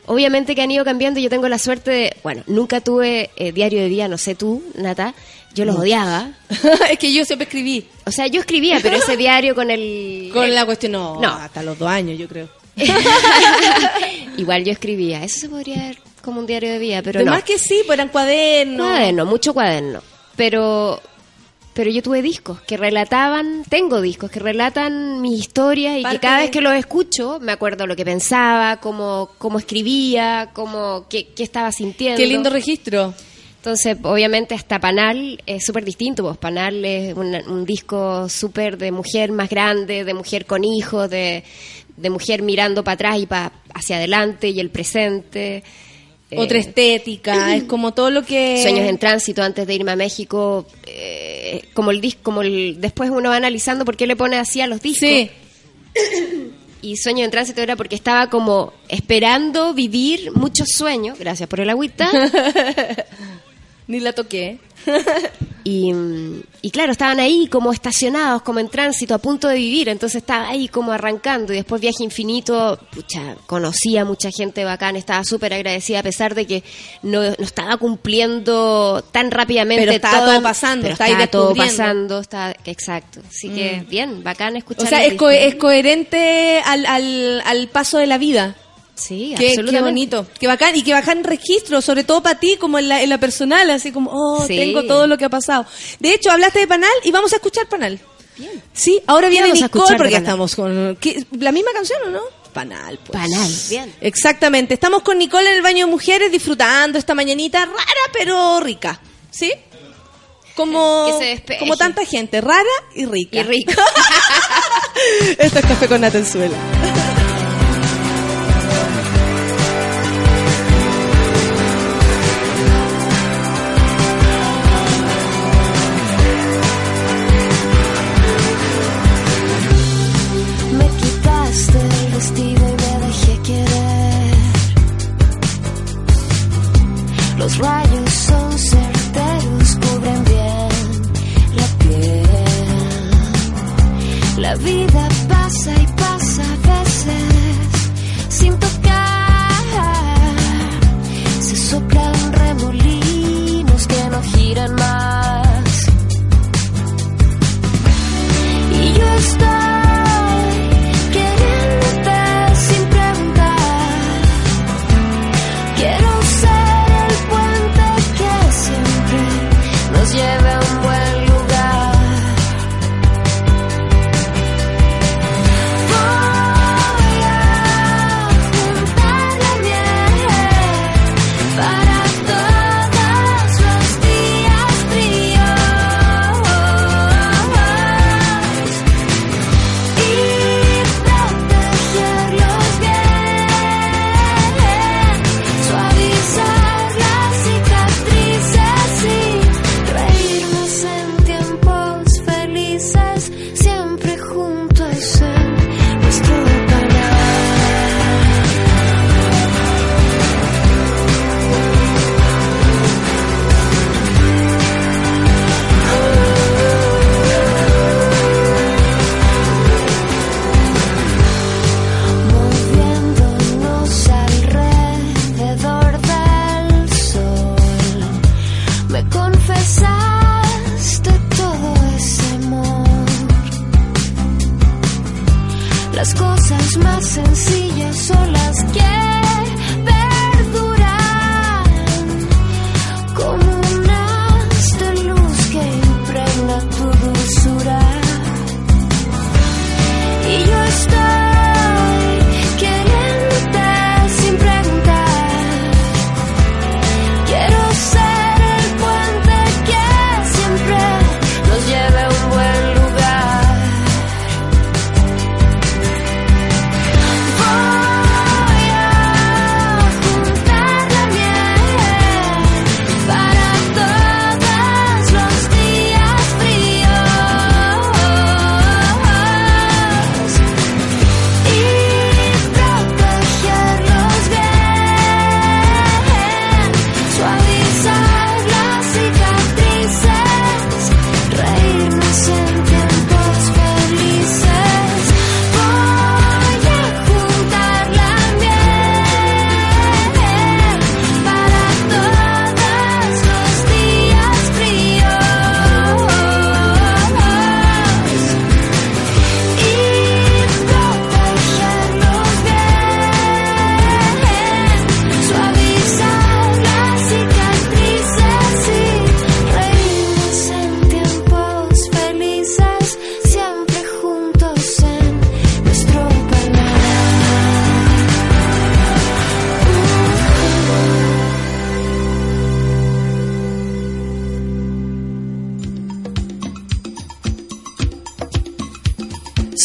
obviamente que han ido cambiando. Yo tengo la suerte de, bueno, nunca tuve eh, diario de día, no sé tú, Nata. Yo los odiaba. es que yo siempre escribí. O sea, yo escribía, pero ese diario con el... Con el- la cuestión, no, No. hasta los dos años, yo creo. Igual yo escribía. Eso se podría ver como un diario de vida, pero Pero no. más que sí, pues eran cuadernos. Cuaderno, mucho cuaderno. Pero, pero yo tuve discos que relataban, tengo discos que relatan mis historias y Parte que cada de- vez que los escucho me acuerdo lo que pensaba, cómo, cómo escribía, cómo, qué, qué estaba sintiendo. Qué lindo registro. Entonces, obviamente, hasta Panal es súper distinto. Pues Panal es un, un disco súper de mujer más grande, de mujer con hijos, de, de mujer mirando para atrás y pa, hacia adelante y el presente. Eh, Otra estética, es como todo lo que... Sueños en tránsito antes de irme a México, eh, como el disco, como el, después uno va analizando por qué le pone así a los discos. Sí. Y Sueños en tránsito era porque estaba como esperando vivir muchos sueños, gracias por el agüita. Ni la toqué. Y, y claro, estaban ahí como estacionados, como en tránsito, a punto de vivir. Entonces estaba ahí como arrancando. Y después Viaje Infinito, pucha, conocía mucha gente bacán, estaba súper agradecida a pesar de que no, no estaba cumpliendo tan rápidamente. Pero estaba todo pasando, pero está ahí estaba todo pasando. Está, exacto. Así que Mm. bien, bacán escuchar. O sea, es, co- es coherente al, al, al paso de la vida. Sí, Qué, absolutamente. qué bonito, qué bacán, y qué bacán registro, sobre todo para ti, como en la, en la personal, así como, oh, Sí. tengo todo lo que ha pasado. De hecho, hablaste de Panal y vamos a escuchar Panal. Sí, ahora ¿Qué viene Nicole, porque estamos con... ¿qué? ¿La misma canción o no? Panal, pues. Panal, bien. Exactamente, estamos con Nicole en el baño de mujeres disfrutando esta mañanita rara pero rica, ¿sí? Como, Que se como tanta gente, rara y rica. Y rico. Esto es Café con Natenzuela.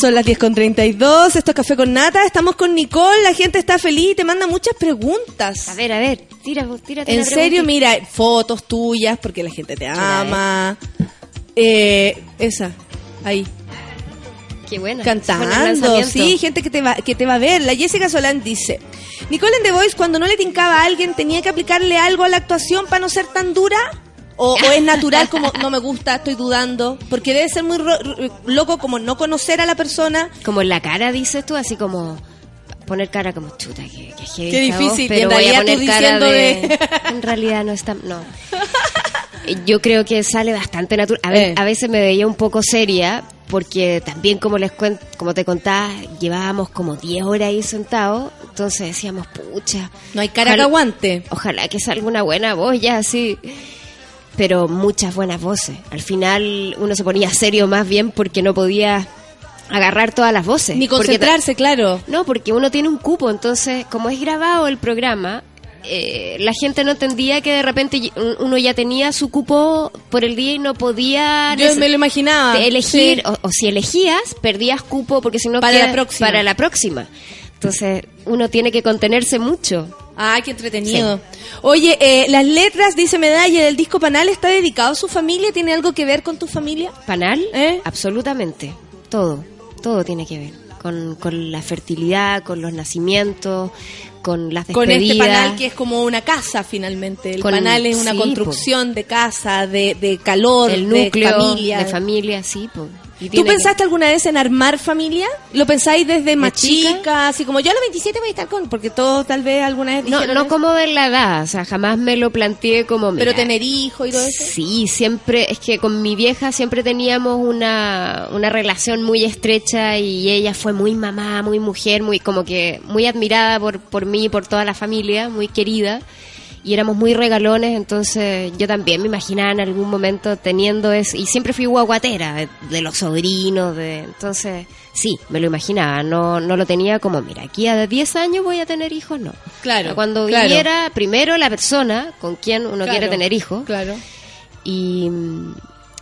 Son las 10 con 32, esto es Café con Nata, estamos con Nicole, la gente está feliz y te manda muchas preguntas. A ver, a ver, tira, tírate En serio, mira, fotos tuyas, porque la gente te ama. Eh, esa, ahí. Qué el Cantando, sí, gente que te, va, que te va a ver. La Jessica Solán dice, Nicole en The Voice, cuando no le tincaba a alguien, ¿tenía que aplicarle algo a la actuación para no ser tan dura? O, o es natural como, no me gusta, estoy dudando? Porque debe ser muy ro- loco como no conocer a la persona. Como en la cara, dices tú, así como poner cara como chuta, que, que Qué difícil, voz, pero voy a poner cara diciendo de... de- En realidad no está... No. Eh, Yo creo que sale bastante natural. A, Eh. a veces me veía un poco seria, porque también como les cuento, como te contaba, llevábamos como 10 horas ahí sentados, entonces decíamos, pucha. No hay cara que aguante. Ojalá que salga una buena voz ya así. Pero muchas buenas voces. Al final uno se ponía serio más bien porque no podía agarrar todas las voces. Ni concentrarse, claro. no, porque uno tiene un cupo, entonces como es grabado el programa, eh, la gente no entendía que de repente uno ya tenía su cupo por el día y no podía Yo me lo imaginaba. elegir, Sí. o, o si elegías, perdías cupo porque si no Para la próxima. Para la próxima. Entonces uno tiene que contenerse mucho. Ay, qué entretenido. Oye, eh, las letras, dice Medalla, del disco Panal, ¿está dedicado a su familia? ¿Tiene algo que ver con tu familia? Panal, ¿Eh? absolutamente. Todo, todo tiene que ver. Con, con la fertilidad, con los nacimientos, con las Con despedidas. este panal que es como una casa finalmente. El Con- panal es una sí, construcción de casa, de, de calor, el de núcleo familia. de familia, sí. po. Y ¿Tú que- pensaste alguna vez en armar familia? ¿Lo pensáis desde más chica? chica? Así como yo a los 27 voy a estar con... Porque todos tal vez alguna vez No, no eso. como de la edad, o sea, jamás me lo planteé como... Pero tener hijos y todo eso. Sí, siempre, es que con mi vieja siempre teníamos una, una relación muy estrecha y ella fue muy mamá, muy mujer, muy como que muy admirada por, por mí y por toda la familia, muy querida. Y éramos muy regalones, entonces yo también me imaginaba en algún momento teniendo eso. Y siempre fui guaguatera de, de los sobrinos, de entonces sí, me lo imaginaba. No, no lo tenía como, mira, aquí a 10 años voy a tener hijos, no. Claro, Cuando claro. viviera primero la persona con quien uno Claro, quiere tener hijos Claro. y,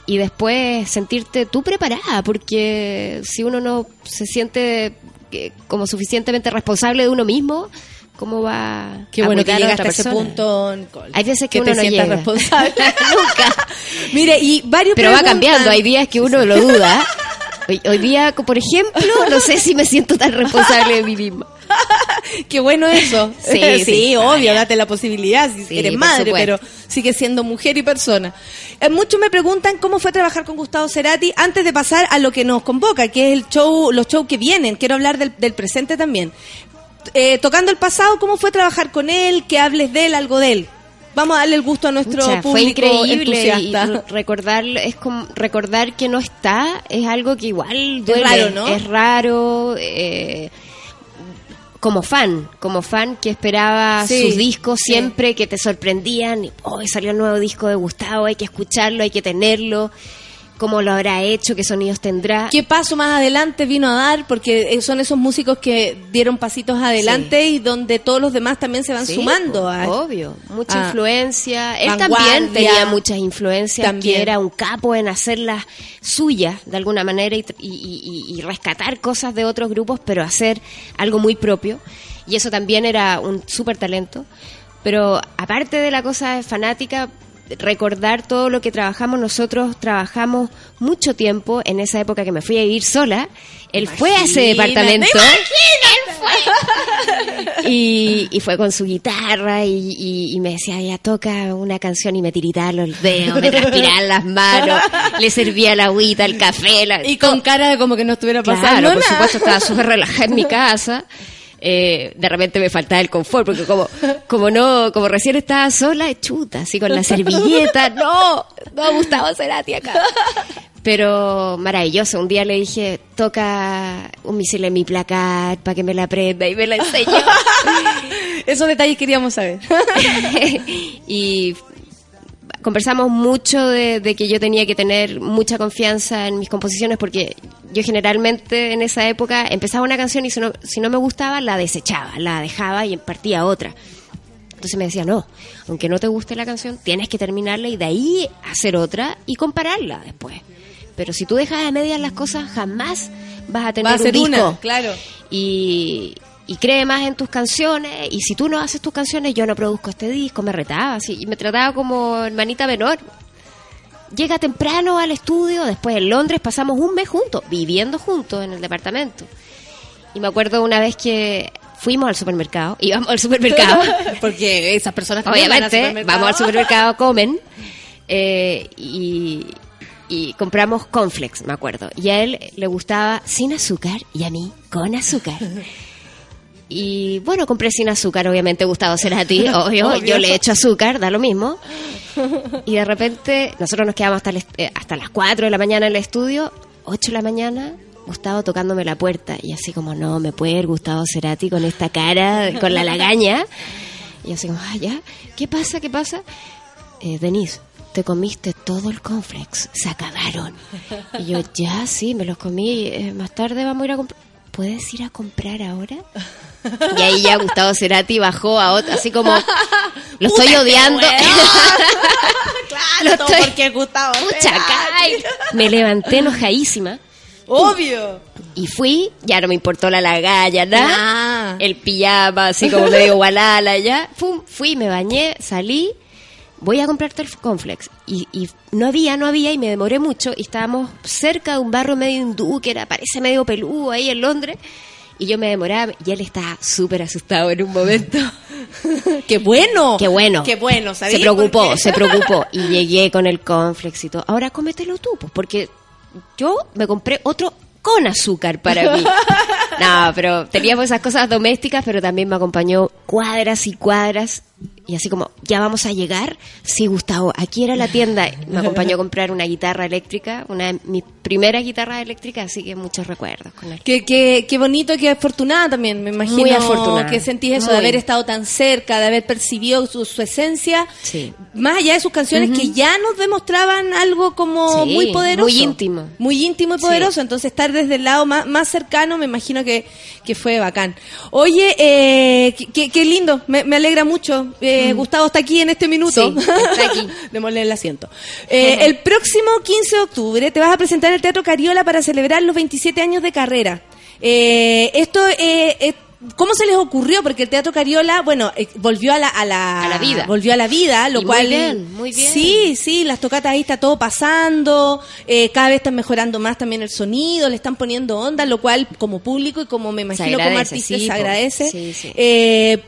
y después sentirte tú preparada, porque si uno no se siente eh, como suficientemente responsable de uno mismo, ¿cómo va Qué a bueno que cuidar a llegaste otra a ese punto, Nicole. Hay veces que, que uno te no llega. responsable. Nunca. Mire, y varios Pero va cambiando, hay días que uno lo duda. Hoy, hoy día, por ejemplo, no sé si me siento tan responsable de mí misma. Qué bueno eso. Sí, sí, sí. obvio, date la posibilidad si Sí, eres madre, pero sigue siendo mujer y persona. Eh, muchos me preguntan cómo fue trabajar con Gustavo Cerati antes de pasar a lo que nos convoca, que es el show, los shows que vienen. Quiero hablar del, del presente también. Eh, tocando el pasado, ¿cómo fue trabajar con él? Que hables de él, algo de él. Vamos a darle el gusto a nuestro Pucha, fue público increíble y entusiasta. recordar es como recordar que no está es algo que igual duele raro, ¿no? es raro eh, como fan como fan que esperaba Sí, sus discos sí. siempre que te sorprendían y, oh salió el nuevo disco de Gustavo hay que escucharlo hay que tenerlo cómo lo habrá hecho qué sonidos tendrá ¿Qué paso más adelante vino a dar? Porque eh, son esos músicos que dieron pasitos adelante y donde todos los demás también se van Sí, sumando. a- obvio, mucha a- influencia. Él también tenía muchas influencias, También. que era un capo en hacerlas suyas de alguna manera y- y- y- y rescatar cosas de otros grupos, pero hacer algo muy propio. Y eso también era un súper talento. Pero aparte de la cosa fanática, recordar todo lo que trabajamos, nosotros trabajamos mucho tiempo en esa época que me fui a vivir sola. Él fue a ese departamento. Y, y fue con su guitarra y, y- y me decía, ya toca una canción y me tiritaba los dedos, me transpiraban las manos, le servía la agüita, el café. la- Y con cara de como que no estuviera Claro, pasando por nada. supuesto estaba súper relajada en mi casa. Eh, de repente me faltaba el confort porque como como no como recién estaba sola chuta así con la servilleta no no Gustavo Cerati acá pero maravilloso un día le dije toca un misil en mi placar para que me la aprenda y me la enseñó Esos detalles queríamos saber. y conversamos mucho de, de que yo tenía que tener mucha confianza en mis composiciones porque yo generalmente en esa época empezaba una canción y si no, si no me gustaba la desechaba, la dejaba y partía otra. Entonces me decía, no, aunque no te guste la canción, tienes que terminarla y de ahí hacer otra y compararla después. Pero si tú dejas a medias las cosas, jamás vas a tener Va a ser un disco. una, claro. Y, y cree más en tus canciones. Y si tú no haces tus canciones, yo no produzco este disco. Me retaba así. Y me trataba como hermanita menor. Llega temprano al estudio. Después en Londres pasamos un mes juntos, viviendo juntos en el departamento. Y me acuerdo una vez que fuimos al supermercado. Íbamos al supermercado. Porque esas personas van al Obviamente, supermercado. vamos al supermercado, comen eh, y, y compramos cornflakes, me acuerdo. Y a él le gustaba sin azúcar y a mí con azúcar. Y bueno, compré sin azúcar, obviamente Gustavo Cerati, obvio, Obvio. yo le echo azúcar, da lo mismo. Y de repente nosotros nos quedamos hasta, el eh, hasta las 4 de la mañana en el estudio, 8 de la mañana, Gustavo tocándome la puerta y así como, no, me puede ir Gustavo Cerati con esta cara, con la lagaña. Y así como, ah, ya, ¿qué pasa? ¿Qué pasa? Eh, Denise, te comiste todo el cornflakes, se acabaron. Y yo, ya, sí, me los comí, eh, más tarde vamos a ir a comprar. ¿Puedes ir a comprar ahora? Y ahí ya Gustavo Cerati bajó a otro, así como, lo estoy odiando. Claro, estoy- porque Gustavo. Cerati. Me levanté enojadísima Obvio. y fui, ya no me importó la lagalla, nada. El pijama, así como medio gualala, ya. Fum, fui, me bañé, salí, voy a comprarte el complex. Y, y no había, no había, y me demoré mucho. Y estábamos cerca de un barrio medio hindú, que era, parece medio peludo ahí en Londres. Y yo me demoraba, y él estaba súper asustado en un momento. ¡Qué bueno! Qué bueno. ¡Qué bueno! Se preocupó, se preocupó. Y llegué con el cornflakes y todo. Ahora cómetelo tú, pues, porque yo me compré otro con azúcar para mí. No, pero teníamos esas cosas domésticas, pero también me acompañó cuadras y cuadras. Y así como, ¿ya vamos a llegar? Sí, Gustavo, aquí era la tienda. Me acompañó a comprar una guitarra eléctrica, una de mis primeras guitarras eléctricas, así que muchos recuerdos con él. Qué, qué, qué bonito y qué afortunada también, me imagino. Muy afortunada. Que sentís eso Muy. de haber estado tan cerca, de haber percibido su, su esencia. Sí. Más allá de sus canciones que ya nos demostraban algo como Sí, muy poderoso. muy íntimo. Muy íntimo y Sí. poderoso. Entonces estar desde el lado más, más cercano me imagino que, que fue bacán. Oye, eh, qué- qué, qué lindo, me, me alegra mucho. Eh, Gustavo está aquí en este minuto. Mm. Sí, está aquí. Démosle el asiento. Eh, el próximo 15 de octubre te vas a presentar en el Teatro Cariola para celebrar los 27 años de carrera. Eh, esto, eh, eh, ¿cómo se les ocurrió? Porque el Teatro Cariola, bueno, eh, volvió a la, a la, A la vida. Volvió a la vida, lo Y muy cual... bien, muy bien. Sí, sí, las tocatas ahí está todo pasando, eh, cada vez están mejorando más también el sonido, le están poniendo onda, lo cual como público y como me imagino como artista sí, se agradece. Sí, sí. Eh,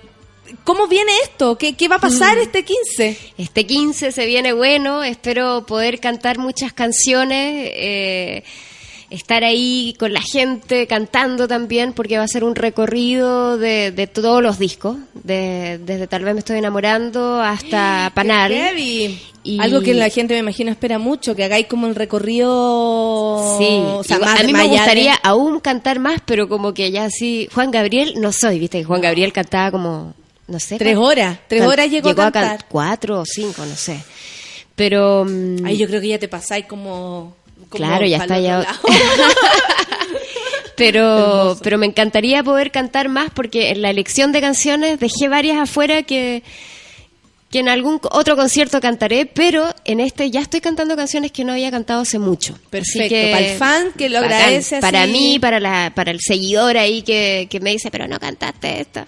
¿Cómo viene esto? ¿Qué, qué va a pasar Mm. este 15? Este 15 se viene bueno, espero poder cantar muchas canciones, eh, estar ahí con la gente cantando también, porque va a ser un recorrido de, de todos los discos, de- desde Tal vez me estoy enamorando hasta Panal. Y- Algo que la gente me imagino espera mucho, que hagáis como el recorrido. Sí, o sea, igual- más a mí me de- gustaría aún cantar más, pero como que ya así, Juan Gabriel no soy, viste que Juan Gabriel cantaba como, no sé. Tres horas, tres horas llegó a can- cantar. cuatro o cinco, no sé. Pero... mm, Ahí yo creo que ya te pasáis como. como Claro, ya está ya. pero, pero me encantaría poder cantar más porque en la elección de canciones dejé varias afuera que, que en algún otro concierto cantaré, pero en este ya estoy cantando canciones que no había cantado hace mucho. Así Perfecto, que- para el fan que lo bacán. agradece así. Para mí, para, la, para el seguidor ahí que, que me dice, pero no cantaste esto.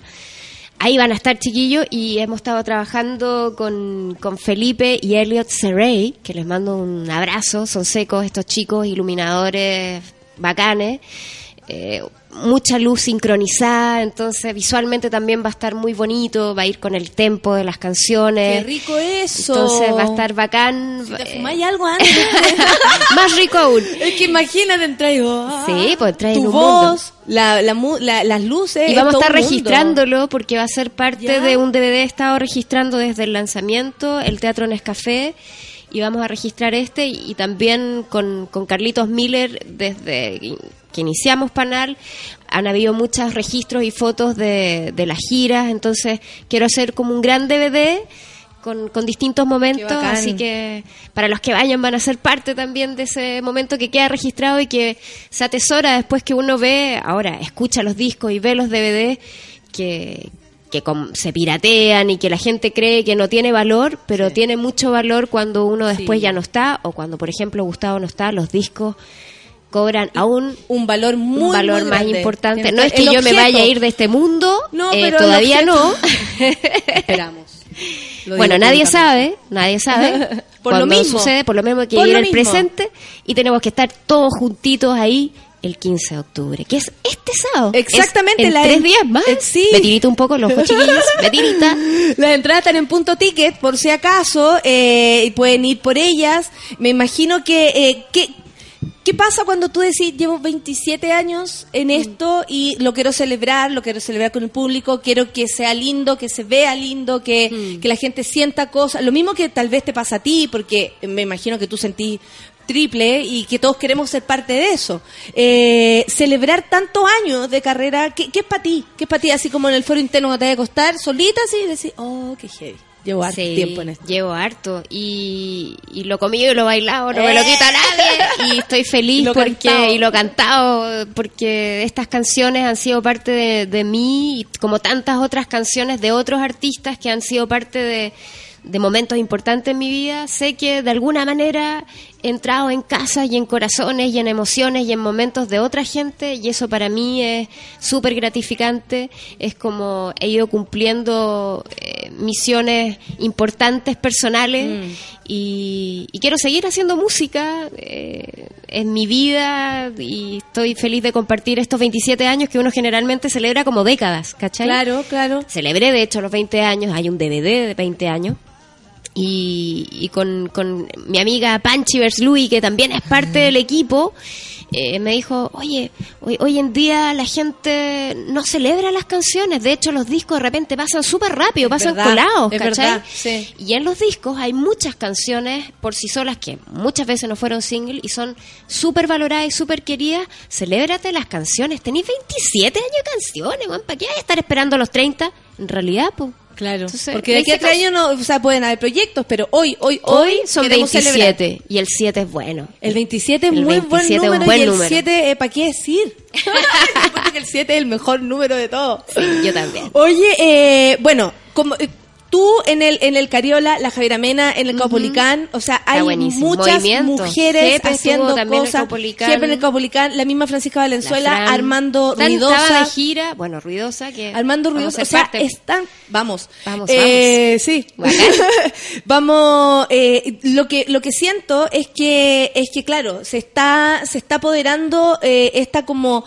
Ahí van a estar chiquillos y hemos estado trabajando con, con Felipe y Elliot Serey, que les mando un abrazo, son secos estos chicos, iluminadores bacanes, eh, mucha luz sincronizada, entonces visualmente también va a estar muy bonito, va a ir con el tempo de las canciones. Qué rico eso. Entonces va a estar bacán. Si te eh, fumáis algo antes. más rico aún. es que imagínate y ah, Sí, pues trae tu un voz, la, la, las luces. Y vamos a estar mundo. registrándolo porque va a ser parte Ya. de un DVD. He estado registrando desde el lanzamiento el Teatro Nescafé y vamos a registrar este y, y también con, con Carlitos Miller desde que iniciamos Panal. Han habido muchos registros y fotos de, de las giras, entonces quiero hacer como un gran DVD. Con, con distintos momentos, así que para los que vayan van a ser parte también de ese momento que queda registrado y que se atesora después que uno ve, ahora escucha los discos y ve los DVD que, que se piratean y que la gente cree que no tiene valor, pero tiene mucho valor cuando uno después Sí. ya no está o cuando, por ejemplo, Gustavo no está, los discos cobran aún un valor muy, un valor muy más grande. importante. No es que el yo me vaya a ir de este mundo, No, eh, pero el todavía no. Esperamos. Bueno, nadie sabe, nadie sabe. Por lo mismo. sucede, por lo mismo hay que vivir el mismo. presente y tenemos que estar todos juntitos ahí el 15 de octubre, que es este sábado. Exactamente, Es en la tres en- días más. eh, sí. Me tirito un poco los ojos, chiquillos. Me tirita. Las entradas están en punto ticket, por si acaso, eh, y pueden ir por ellas. Me imagino que, eh, ¿qué, ¿qué pasa cuando tú decís, llevo 27 años en esto y lo quiero celebrar, lo quiero celebrar con el público, quiero que sea lindo, que se vea lindo, que, que la gente sienta cosas, lo mismo que tal vez te pasa a ti, porque me imagino que tú sentís triple y que todos queremos ser parte de eso. Eh, celebrar tantos años de carrera, ¿qué, qué es para ti? ¿Qué es para ti? Así como en el foro interno que te debe costar, solita así y decir, oh, qué heavy. Llevo harto Sí, tiempo en esto. Llevo harto. Y, y lo comido y lo bailado no me lo quita nadie. Y estoy feliz Eh. Lo porque cantado. y lo cantado porque estas canciones han sido parte de, de mí y como tantas otras canciones de otros artistas que han sido parte de, de momentos importantes en mi vida. Sé que de alguna manera entrado en casa y en corazones y en emociones y en momentos de otra gente y eso para mí es súper gratificante. Es como he ido cumpliendo eh, misiones importantes personales Mm. y, y quiero seguir haciendo música eh, en mi vida y estoy feliz de compartir estos 27 años que uno generalmente celebra como décadas, ¿cachai? Claro, claro. Celebré de hecho los 20 años, hay un DVD de 20 años. Y, y con, con mi amiga Panchi Louis, que también es parte del equipo, eh, me dijo, oye, hoy, hoy en día la gente no celebra las canciones, de hecho los discos de repente pasan súper rápido, pasan verdad, colados, es ¿cachai? verdad, sí. Y en los discos hay muchas canciones por sí solas que muchas veces no fueron single y son súper valoradas y súper queridas. Celébrate las canciones. Tenéis 27 años de canciones. ¿Para qué hay estar esperando los 30? En realidad, pues. Claro. Entonces, Porque de aquí a tres años no, o sea, pueden haber proyectos, pero hoy, hoy, Hoy son queremos 27 celebrar. y el 7 es bueno. El 27 es El muy 27 buen es un número buen y el número. 7, ¿para qué decir? Que el 7 es el mejor número de todos. Sí, yo también. Oye, eh, bueno, como eh, tú en el en el Cariola, la Javiera Mena, en el Caupolicán, o sea, hay muchas Movimiento. mujeres Jepe haciendo cosas. Jepe en el Caupolicán, la misma Francisca Valenzuela, Fran. Armando Ruidosa. De gira, bueno, Ruidosa, que Armando vamos Ruidosa, o sea, están, vamos, Vamos, Eh, sí, Bacán. vamos, eh, lo que lo que siento es que es que claro, se está se está apoderando eh, esta como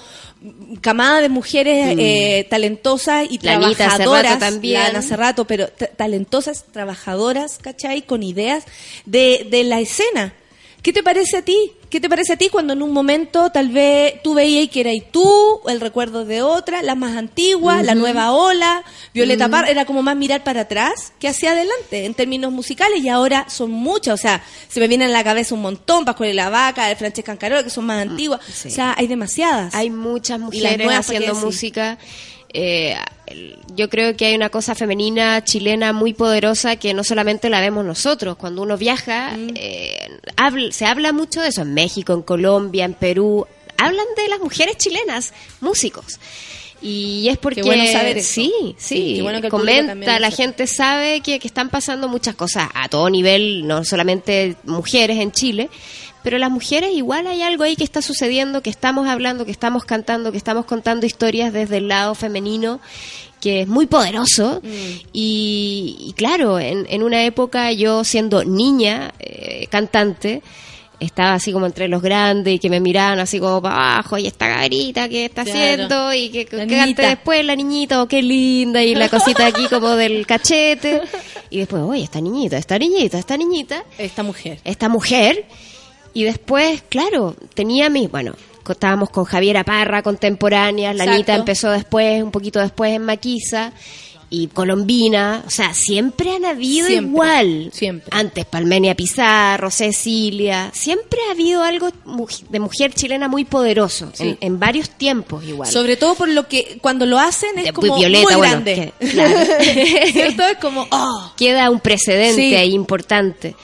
camada de mujeres eh, talentosas y Mm. La trabajadoras, también. la Ana hace rato, pero talentosas, trabajadoras, ¿cachai? Con ideas de, de la escena. ¿Qué te parece a ti? ¿Qué te parece a ti cuando en un momento tal vez tú veías que eras tú, el recuerdo de otra, la más antigua, la nueva ola, Violeta. Parra, era como más mirar para atrás que hacia adelante en términos musicales y ahora son muchas, o sea, se me vienen a la cabeza un montón, Pascual y la Vaca, Francesca Ancarola, que son más antiguas, sí. o sea, hay demasiadas. Hay muchas mujeres nuevas, ¿para qué haciendo música. Eh, yo creo que hay una cosa femenina chilena muy poderosa que no solamente la vemos nosotros. Cuando uno viaja, Mm. eh, habl- se habla mucho de eso en México, en Colombia, en Perú. Hablan de las mujeres chilenas, músicos. Y es porque bueno saber sí, sí, Sí, bueno que comenta, la gente sabe que, que están pasando muchas cosas a todo nivel, no solamente mujeres en Chile, pero las mujeres igual hay algo ahí que está sucediendo, que estamos hablando, que estamos cantando, que estamos contando historias desde el lado femenino, que es muy poderoso. Y, y claro, en, en una época yo siendo niña, eh, cantante, estaba así como entre los grandes y que me miraban así como para abajo y esta cabrita que está Claro. haciendo y que, que cante después la niñita, oh, qué linda y la cosita aquí como del cachete y después, oye, esta niñita, esta niñita, esta niñita, Esta mujer. esta mujer y después, claro, tenía mis, bueno, estábamos con Javiera Parra, contemporánea, la Exacto. Anita empezó después, un poquito después en Maquisa y Colombina, o sea, siempre han habido Siempre, igual. siempre. Antes Palmenia Pizarro, Cecilia, siempre ha habido algo de mujer chilena muy poderoso, Sí. en, en varios tiempos igual. Sobre todo por lo que cuando lo hacen es De- como Violeta, muy bueno, grande. que- claro. ¿Cierto? Es como, oh. Queda un precedente Sí. ahí importante.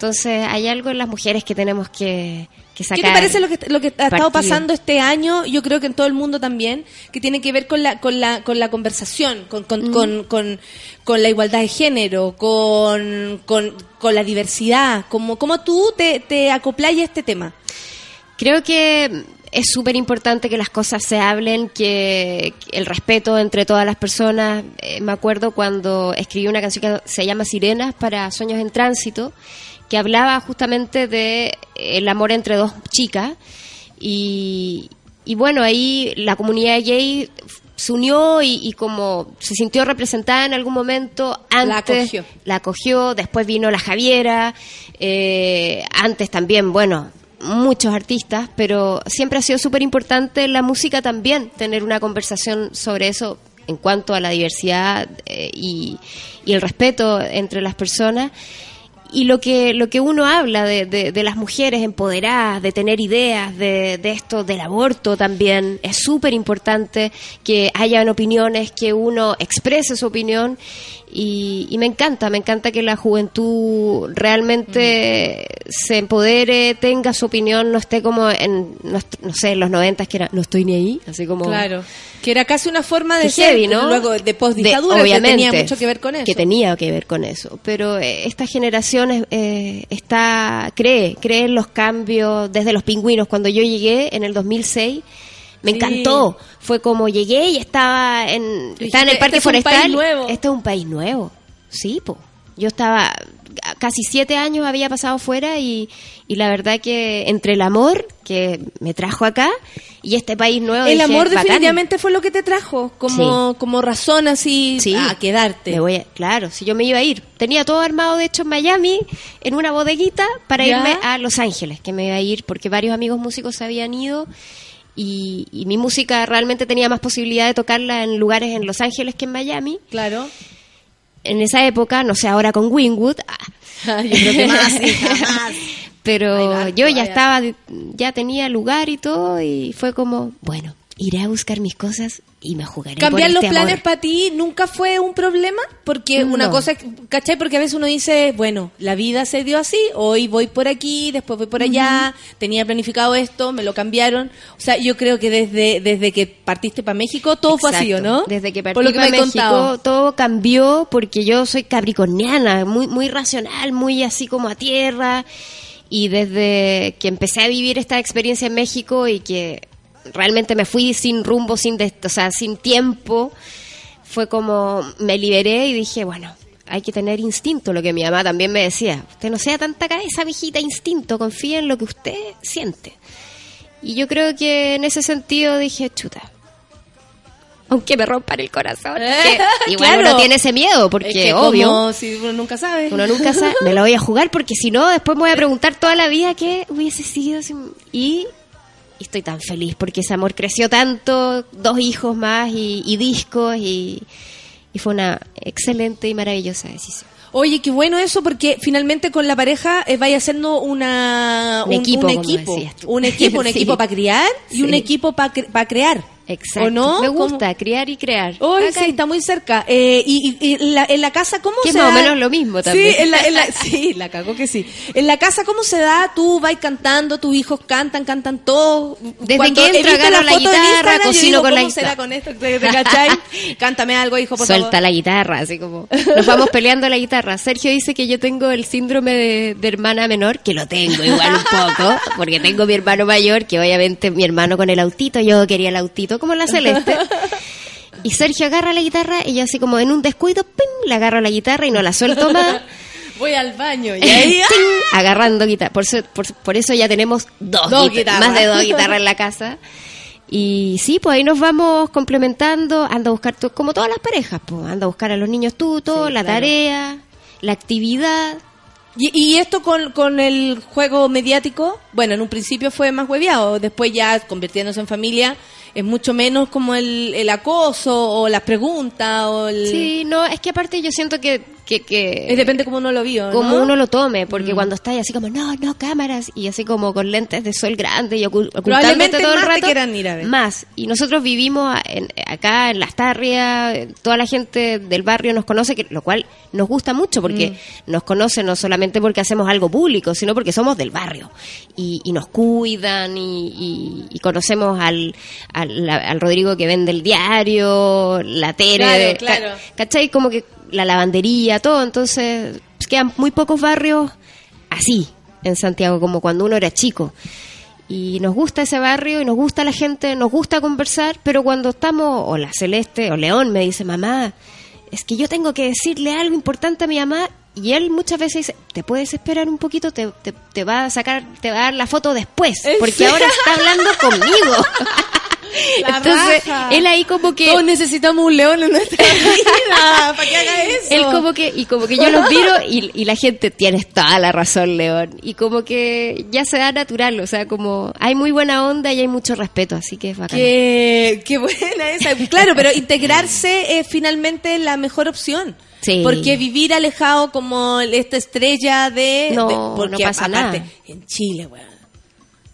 Entonces, hay algo en las mujeres que tenemos que, que sacar. ¿Qué te parece lo que, lo que ha estado pasando este año? Yo creo que en todo el mundo también, que tiene que ver con la, con la, con la conversación, con, con, Mm. con, con, con la igualdad de género, con, con, con la diversidad. Como tú te, te acoplas a este tema. Creo que es súper importante que las cosas se hablen, que, que el respeto entre todas las personas. Eh, me acuerdo cuando escribí una canción que se llama Sirenas para Sueños en Tránsito, que hablaba justamente de el amor entre dos chicas. Y, y bueno, ahí la comunidad gay se unió y, y como se sintió representada en algún momento antes La acogió. la acogió, después vino la Javiera, eh, antes también, bueno, muchos artistas, pero siempre ha sido súper importante la música también tener una conversación sobre eso en cuanto a la diversidad eh, y, y el respeto entre las personas. Y lo que, lo que uno habla de, de- de las mujeres empoderadas, de tener ideas de, de esto, del aborto también, es súper importante que hayan opiniones, que uno exprese su opinión. Y, y me encanta, me encanta que la juventud realmente se empodere, tenga su opinión, no esté como en, no, no sé, en los noventas que era, no estoy ni ahí, así como... Claro. Que era casi una forma de ser, heavy, ¿no? luego de postdictadura, que tenía mucho que ver con eso. Que tenía que ver con eso. Pero eh, esta generación es- eh, está cree, cree en los cambios desde los pingüinos. Cuando yo llegué en el 2006, me Sí. encantó. Fue como llegué y estaba en, estaba en el Parque "Este es un Forestal. país nuevo". Este es un país nuevo. Sí, po. Yo estaba, casi siete años había pasado fuera y, y la verdad que entre el amor que me trajo acá y este país nuevo. El dije, amor "Bacán". definitivamente fue lo que te trajo, como, como razón así Sí. a quedarte. Me voy a- claro, si yo me iba a ir. Tenía todo armado, de hecho, en Miami, en una bodeguita, para Ya. irme a Los Ángeles, que me iba a ir porque varios amigos músicos se habían ido. Y, y mi música realmente tenía más posibilidad de tocarla en lugares en Los Ángeles que en Miami. Claro. En esa época, no sé, ahora con Wingwood. ah, Yo creo que más. Pero yo ya estaba, ya tenía lugar y todo, y fue como, bueno, iré a buscar mis cosas y me jugaré. por Cambiar los este planes amor. para ti nunca fue un problema, porque una cosa, ¿cachai? Porque a veces uno dice, bueno, la vida se dio así, hoy voy por aquí, después voy por allá, tenía planificado esto, me lo cambiaron. O sea, yo creo que desde, desde que partiste para México todo fue así, ¿o Exacto. ¿no? Desde que partí Por lo que para me México, contado. todo cambió porque yo soy capricorniana, muy, muy racional, muy así como a tierra. Y desde que empecé a vivir esta experiencia en México y que realmente me fui sin rumbo, sin, des- o sea, sin tiempo, fue como me liberé y dije, bueno, hay que tener instinto, lo que mi mamá también me decía. Usted no sea tanta cabeza, viejita, instinto, confía en lo que usted siente. Y yo creo que en ese sentido dije, chuta, aunque me rompan el corazón. que igual Claro. uno tiene ese miedo, porque Es que obvio, como si uno nunca sabe. uno nunca sabe, me lo voy a jugar porque si no, después me voy a preguntar toda la vida qué hubiese sido. si- Y, y estoy tan feliz porque ese amor creció tanto, dos hijos más y, y discos y, y fue una excelente y maravillosa decisión. Oye, qué bueno eso, porque finalmente con la pareja eh, vaya siendo una, Un equipo, un equipo, un equipo, Sí. para criar y un equipo para crear. Exacto. ¿O no? Me ¿Cómo? gusta criar y crear. Hoy Bacán. sí, está muy cerca. Eh, y, y- y en, la, en la casa, ¿cómo Que se más o da? menos lo mismo también. Sí, en la, en la- sí, la cagó que sí. En la casa, ¿cómo se da? Tú vas cantando, tus hijos cantan, cantan todos. Desde Cuando que entro, agarro la guitarra, yo cocino digo, con la ¿Cómo será guitarra? con esto? ¿Te, te cachai? Cántame algo, hijo, por Suelta favor. la guitarra, así como nos vamos peleando la guitarra. Sergio dice que yo tengo el síndrome de, de hermana menor, que lo tengo igual un poco, porque tengo mi hermano mayor, que obviamente mi hermano con el autito, yo quería el autito como la celeste. Y Sergio agarra la guitarra y yo así como en un descuido, ¡pim! le agarro la guitarra y no la suelto más. Voy al baño y ahí... Agarrando guitarra. Por, eso- por, por eso ya tenemos dos, Dos guita- guitarras. más de dos guitarras en la casa. Y sí, pues ahí nos vamos complementando. Anda a buscar, como todas las parejas, pues anda a buscar a los niños tutos, Sí, la claro. tarea, la actividad. Y, y esto con, con el juego mediático, bueno, en un principio fue más hueviado, después ya convirtiéndose en familia, es mucho menos como el, el acoso o las preguntas o el... Sí, no, es que aparte yo siento que... que, que Es depende cómo uno lo vio, como ¿no? uno lo tome, porque Mm. cuando estás así como, no, no, cámaras, y así como con lentes de sol grande y Probablemente ocultándote todo el te rato. quieran ir a ver. Más. Y nosotros vivimos en- acá en Las Tarrias, toda la gente del barrio nos conoce, que, lo cual nos gusta mucho, porque Mm. nos conoce no solamente porque hacemos algo público, sino porque somos del barrio. Y, y nos cuidan y, y- y conocemos al, al, al Rodrigo que vende el diario, la Tere, Claro, claro. ca- ¿cachai? Como que la lavandería, todo, entonces pues, quedan muy pocos barrios así en Santiago, como cuando uno era chico. y nos gusta ese barrio y nos gusta la gente, nos gusta conversar, pero cuando estamos, o la Celeste o León me dice, mamá, es que yo tengo que decirle algo importante a mi mamá y él muchas veces dice, te puedes esperar un poquito, te, te, te va a sacar, te va a dar la foto después, ¿En porque ahora está hablando conmigo. La Entonces, raja. él ahí como que... Todos necesitamos un león en nuestra vida para que haga eso. Él como que, y como que yo los miro y, y la gente, tienes toda la razón, León. Y como que ya se da natural, o sea, como hay muy buena onda y hay mucho respeto, así que es bacán. Qué, qué buena esa. Claro, pero integrarse es finalmente la mejor opción. Sí. Porque vivir alejado como esta estrella de... No, de- porque no pasa aparte, nada. En Chile, weón.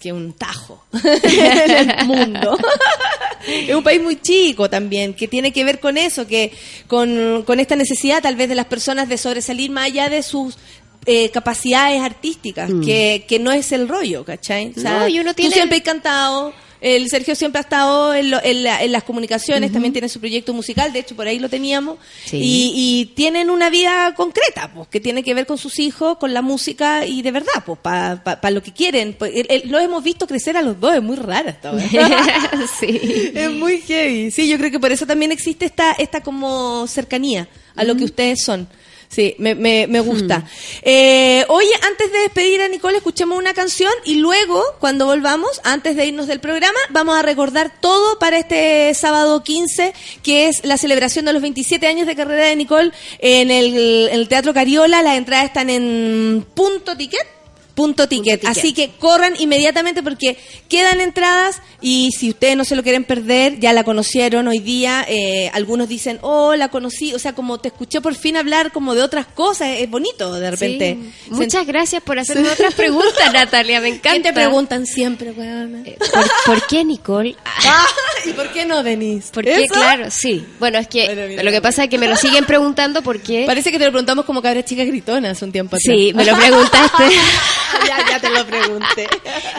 Que un tajo en el mundo. es un país muy chico también, que tiene que ver con eso, que con, con esta necesidad tal vez de las personas de sobresalir más allá de sus eh, capacidades artísticas, Mm. que, que no es el rollo, ¿cachai? No, y uno tú tiene- siempre has cantado, el Sergio siempre ha estado en, lo- en la- en las comunicaciones, también tiene su proyecto musical, de hecho por ahí lo teníamos, Sí. y, y tienen una vida concreta, pues, que tiene que ver con sus hijos, con la música y de verdad, pues, para lo que quieren. Pues, el- el- lo hemos visto crecer a los dos, es muy rara esta sí. Es muy heavy. Sí, yo creo que por eso también existe esta, esta como cercanía a lo que ustedes son. Sí, me, me, me gusta. Eh, oye, antes de despedir a Nicole, escuchemos una canción y luego, cuando volvamos, antes de irnos del programa, vamos a recordar todo para este sábado 15, que es la celebración de los 27 años de carrera de Nicole en el, en el Teatro Cariola. Las entradas están en punto ticket. Punto ticket. ticket. Así que corran inmediatamente porque quedan entradas y si ustedes no se lo quieren perder, ya la conocieron hoy día. eh, algunos dicen, oh, la conocí. O sea, como te escuché por fin hablar como de otras cosas, es bonito de repente. Sí. Muchas gracias por hacerme otras preguntas, Natalia, me encanta. ¿Qué te preguntan siempre, weona? ¿Por, por qué Nicole? Ah, ¿Y por qué no, Denise? ¿Por qué? ¿Eso? Claro, sí. Bueno, es que Bueno, mira. lo que pasa es que me lo siguen preguntando porque... Parece que te lo preguntamos como cabra chica gritona hace un tiempo atrás. Sí, me lo preguntaste. ya, ya te lo pregunté.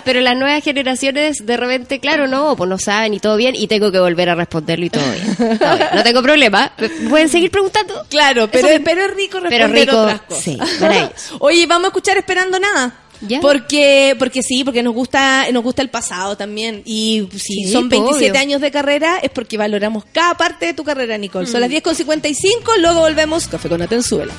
Pero las nuevas generaciones de repente, claro, no, pues no saben y todo bien y tengo que volver a responderlo y todo bien. Todo bien. No tengo problema. ¿Me ¿Pueden seguir preguntando? Claro, pero, me- pero es rico Pero responder rico, otras cosas. sí. Oye, vamos a escuchar Esperando Nada. ¿Ya? Porque, porque sí, porque nos gusta, nos gusta el pasado también. Y si Sí, son pues, 27 obvio. años de carrera, es porque valoramos cada parte de tu carrera, Nicole. Mm. Son las 10.55, luego volvemos. Café con Atenzuela.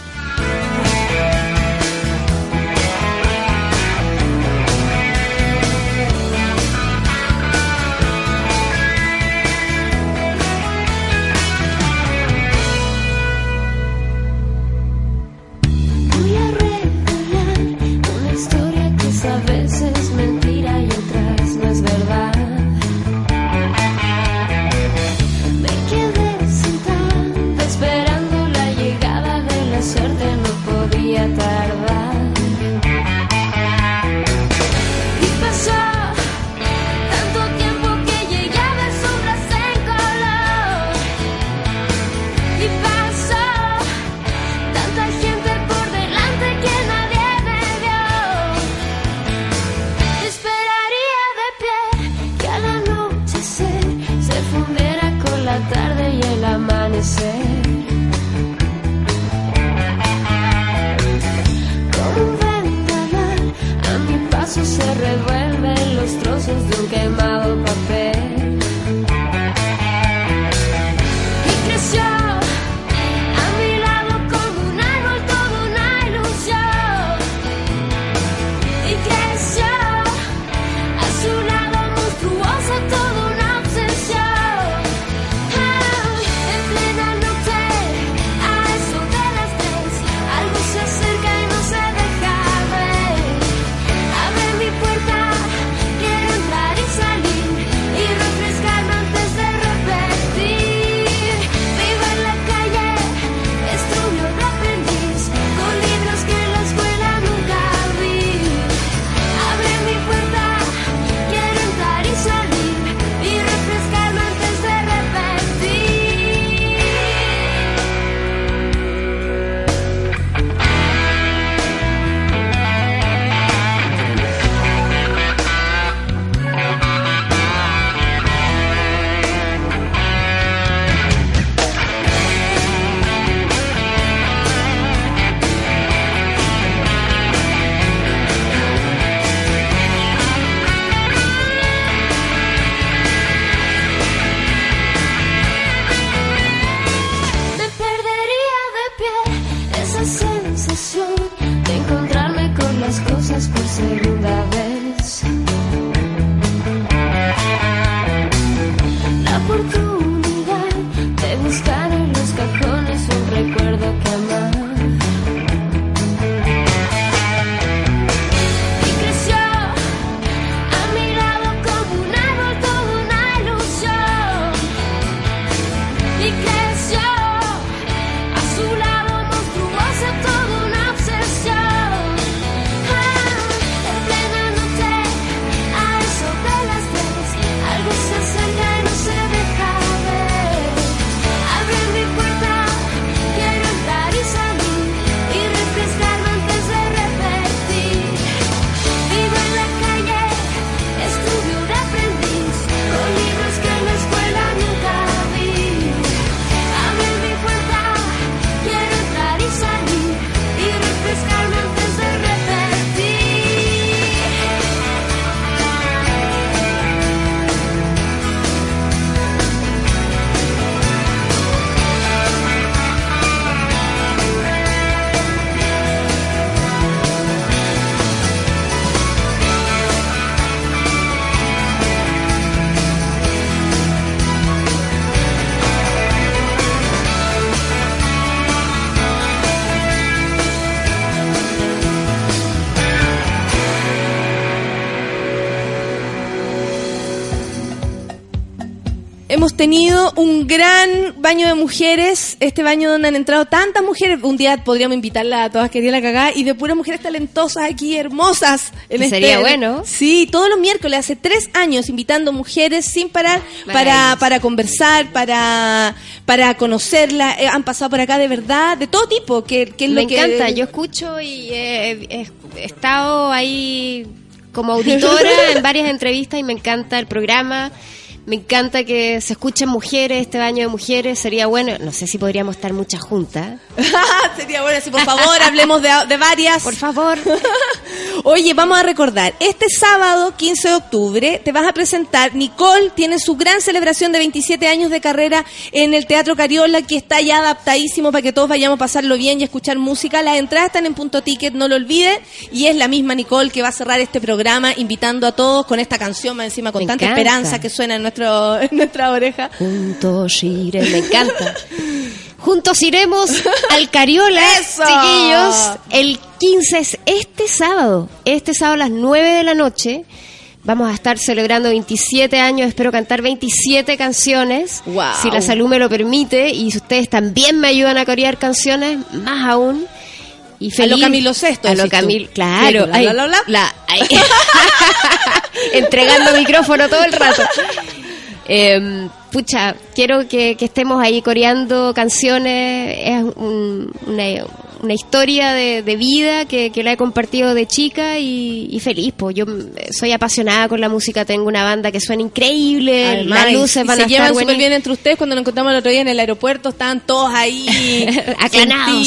Hemos tenido un gran baño de mujeres, este baño donde han entrado tantas mujeres. Un día podríamos invitarla a todas que día la cagada y de puras mujeres talentosas aquí, hermosas. En este- sería bueno. Sí, todos los miércoles, hace tres años, invitando mujeres sin parar para, para conversar, para, para conocerla. Eh, han pasado por acá de verdad, de todo tipo. Que, que es Me lo que- encanta, yo escucho y he, he- he estado ahí como auditora en varias entrevistas y me encanta el programa. Me encanta que se escuchen mujeres, este baño de mujeres. Sería bueno, no sé si podríamos estar muchas juntas. Sería bueno si por favor hablemos de, de varias. Por favor. Oye, vamos a recordar, este sábado 15 de octubre te vas a presentar, Nicole tiene su gran celebración de 27 años de carrera en el Teatro Cariola, que está ya adaptadísimo para que todos vayamos a pasarlo bien y escuchar música. Las entradas están en punto ticket, no lo olviden. Y es la misma Nicole que va a cerrar este programa invitando a todos con esta canción más encima, con Me tanta encanta. esperanza que suena en, nuestro, en nuestra oreja. Juntos iremos, me encanta. Juntos iremos al Cariola, ¡Eso! chiquillos. El 15 es este sábado. Este sábado a las 9 de la noche. Vamos a estar celebrando 27 años. Espero cantar 27 canciones. Guau. Si la salud me lo permite. Y si ustedes también me ayudan a corear canciones, más aún. Y A feliz. lo Camilo Sesto, A lo. Camilo, claro. Ay, la- ay. Entregando micrófono todo el rato. Eh, pucha, quiero que, que estemos ahí coreando canciones. Es un- una, una historia de, de vida que, que la he compartido de chica y, y feliz. Pues yo mm, soy apasionada con la música, tengo una banda que suena increíble, Además, las luces y van se a llevan súper bien entre ustedes. Cuando nos encontramos el otro día en el aeropuerto, estaban todos ahí Aclanados.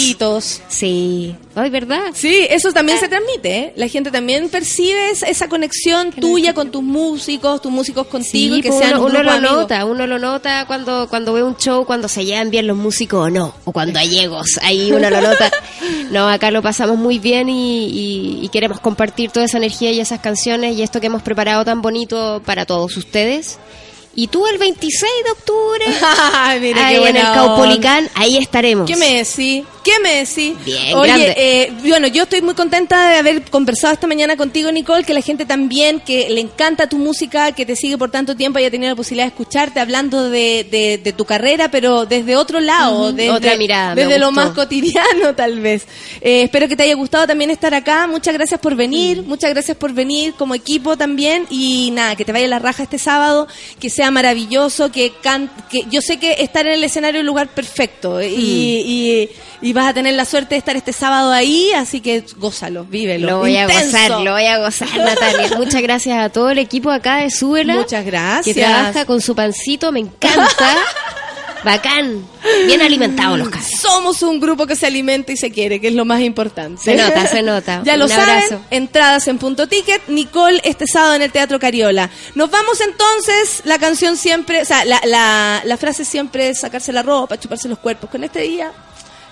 Sí, ay, ¿verdad? Sí, eso también se transmite. ¿eh? La gente también percibe esa- conexión tuya con tus músicos, tus músicos contigo, Sí, y que pues sean uno, un uno lo nota, uno lo nota cuando, cuando ve un show, cuando se llevan bien los músicos o no, o cuando hay egos, ahí uno lo nota. No, acá lo pasamos muy bien y, y- y queremos compartir toda esa energía y esas canciones y esto que hemos preparado tan bonito para todos ustedes. Y tú el 26 de octubre, Ay, mira, ahí qué en el buena Caupolicán, ahí estaremos. ¿Qué me decís? ¿Qué me decís? Bien, Oye, grande. eh, bueno, yo estoy muy contenta de haber conversado esta mañana contigo, Nicole, que la gente también, que le encanta tu música, que te sigue por tanto tiempo, haya tenido la posibilidad de escucharte hablando de, de- de tu carrera, pero desde otro lado, Ujú, desde, otra mirada, me desde lo gustó. más cotidiano, tal vez. Eh, espero que te haya gustado también estar acá. Muchas gracias por Mm. venir, muchas gracias por venir como equipo también. Y nada, que te vaya la raja este sábado, que sea maravilloso, que, can que yo sé que estar en el escenario es el lugar perfecto y, Mm. y- y vas a tener la suerte de estar este sábado ahí, así que gózalo, vívelo. Lo voy Intenso. a gozar, lo voy a gozar, Natalia. Muchas gracias a todo el equipo acá de Súbela. Muchas gracias. Que trabaja con su pancito, me encanta. Bacán. Bien alimentados los cabros. Somos un grupo que se alimenta y se quiere, que es lo más importante. Se nota, se nota. Ya lo saben, entradas en punto ticket. Nicole este sábado en el Teatro Cariola. Nos vamos entonces, la canción siempre, o sea, la, la, la frase siempre es sacarse la ropa, chuparse los cuerpos. Con este día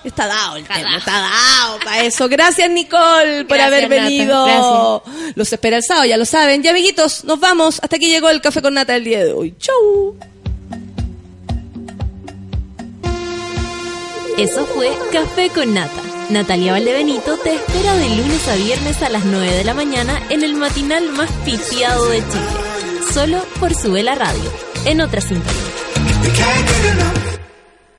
está dado el tema, está dado para eso. Gracias Nicole por Gracias, haber venido. Los espera el sábado, ya lo saben. Ya amiguitos, nos vamos. Hasta aquí llegó el Café con Nata del día de hoy. Chau. Eso fue Café con Nata. Natalia Valdebenito te espera de lunes a viernes a las 9 de la mañana en el matinal más pitiado de Chile. Solo por Sube la Radio, en otra sintonía.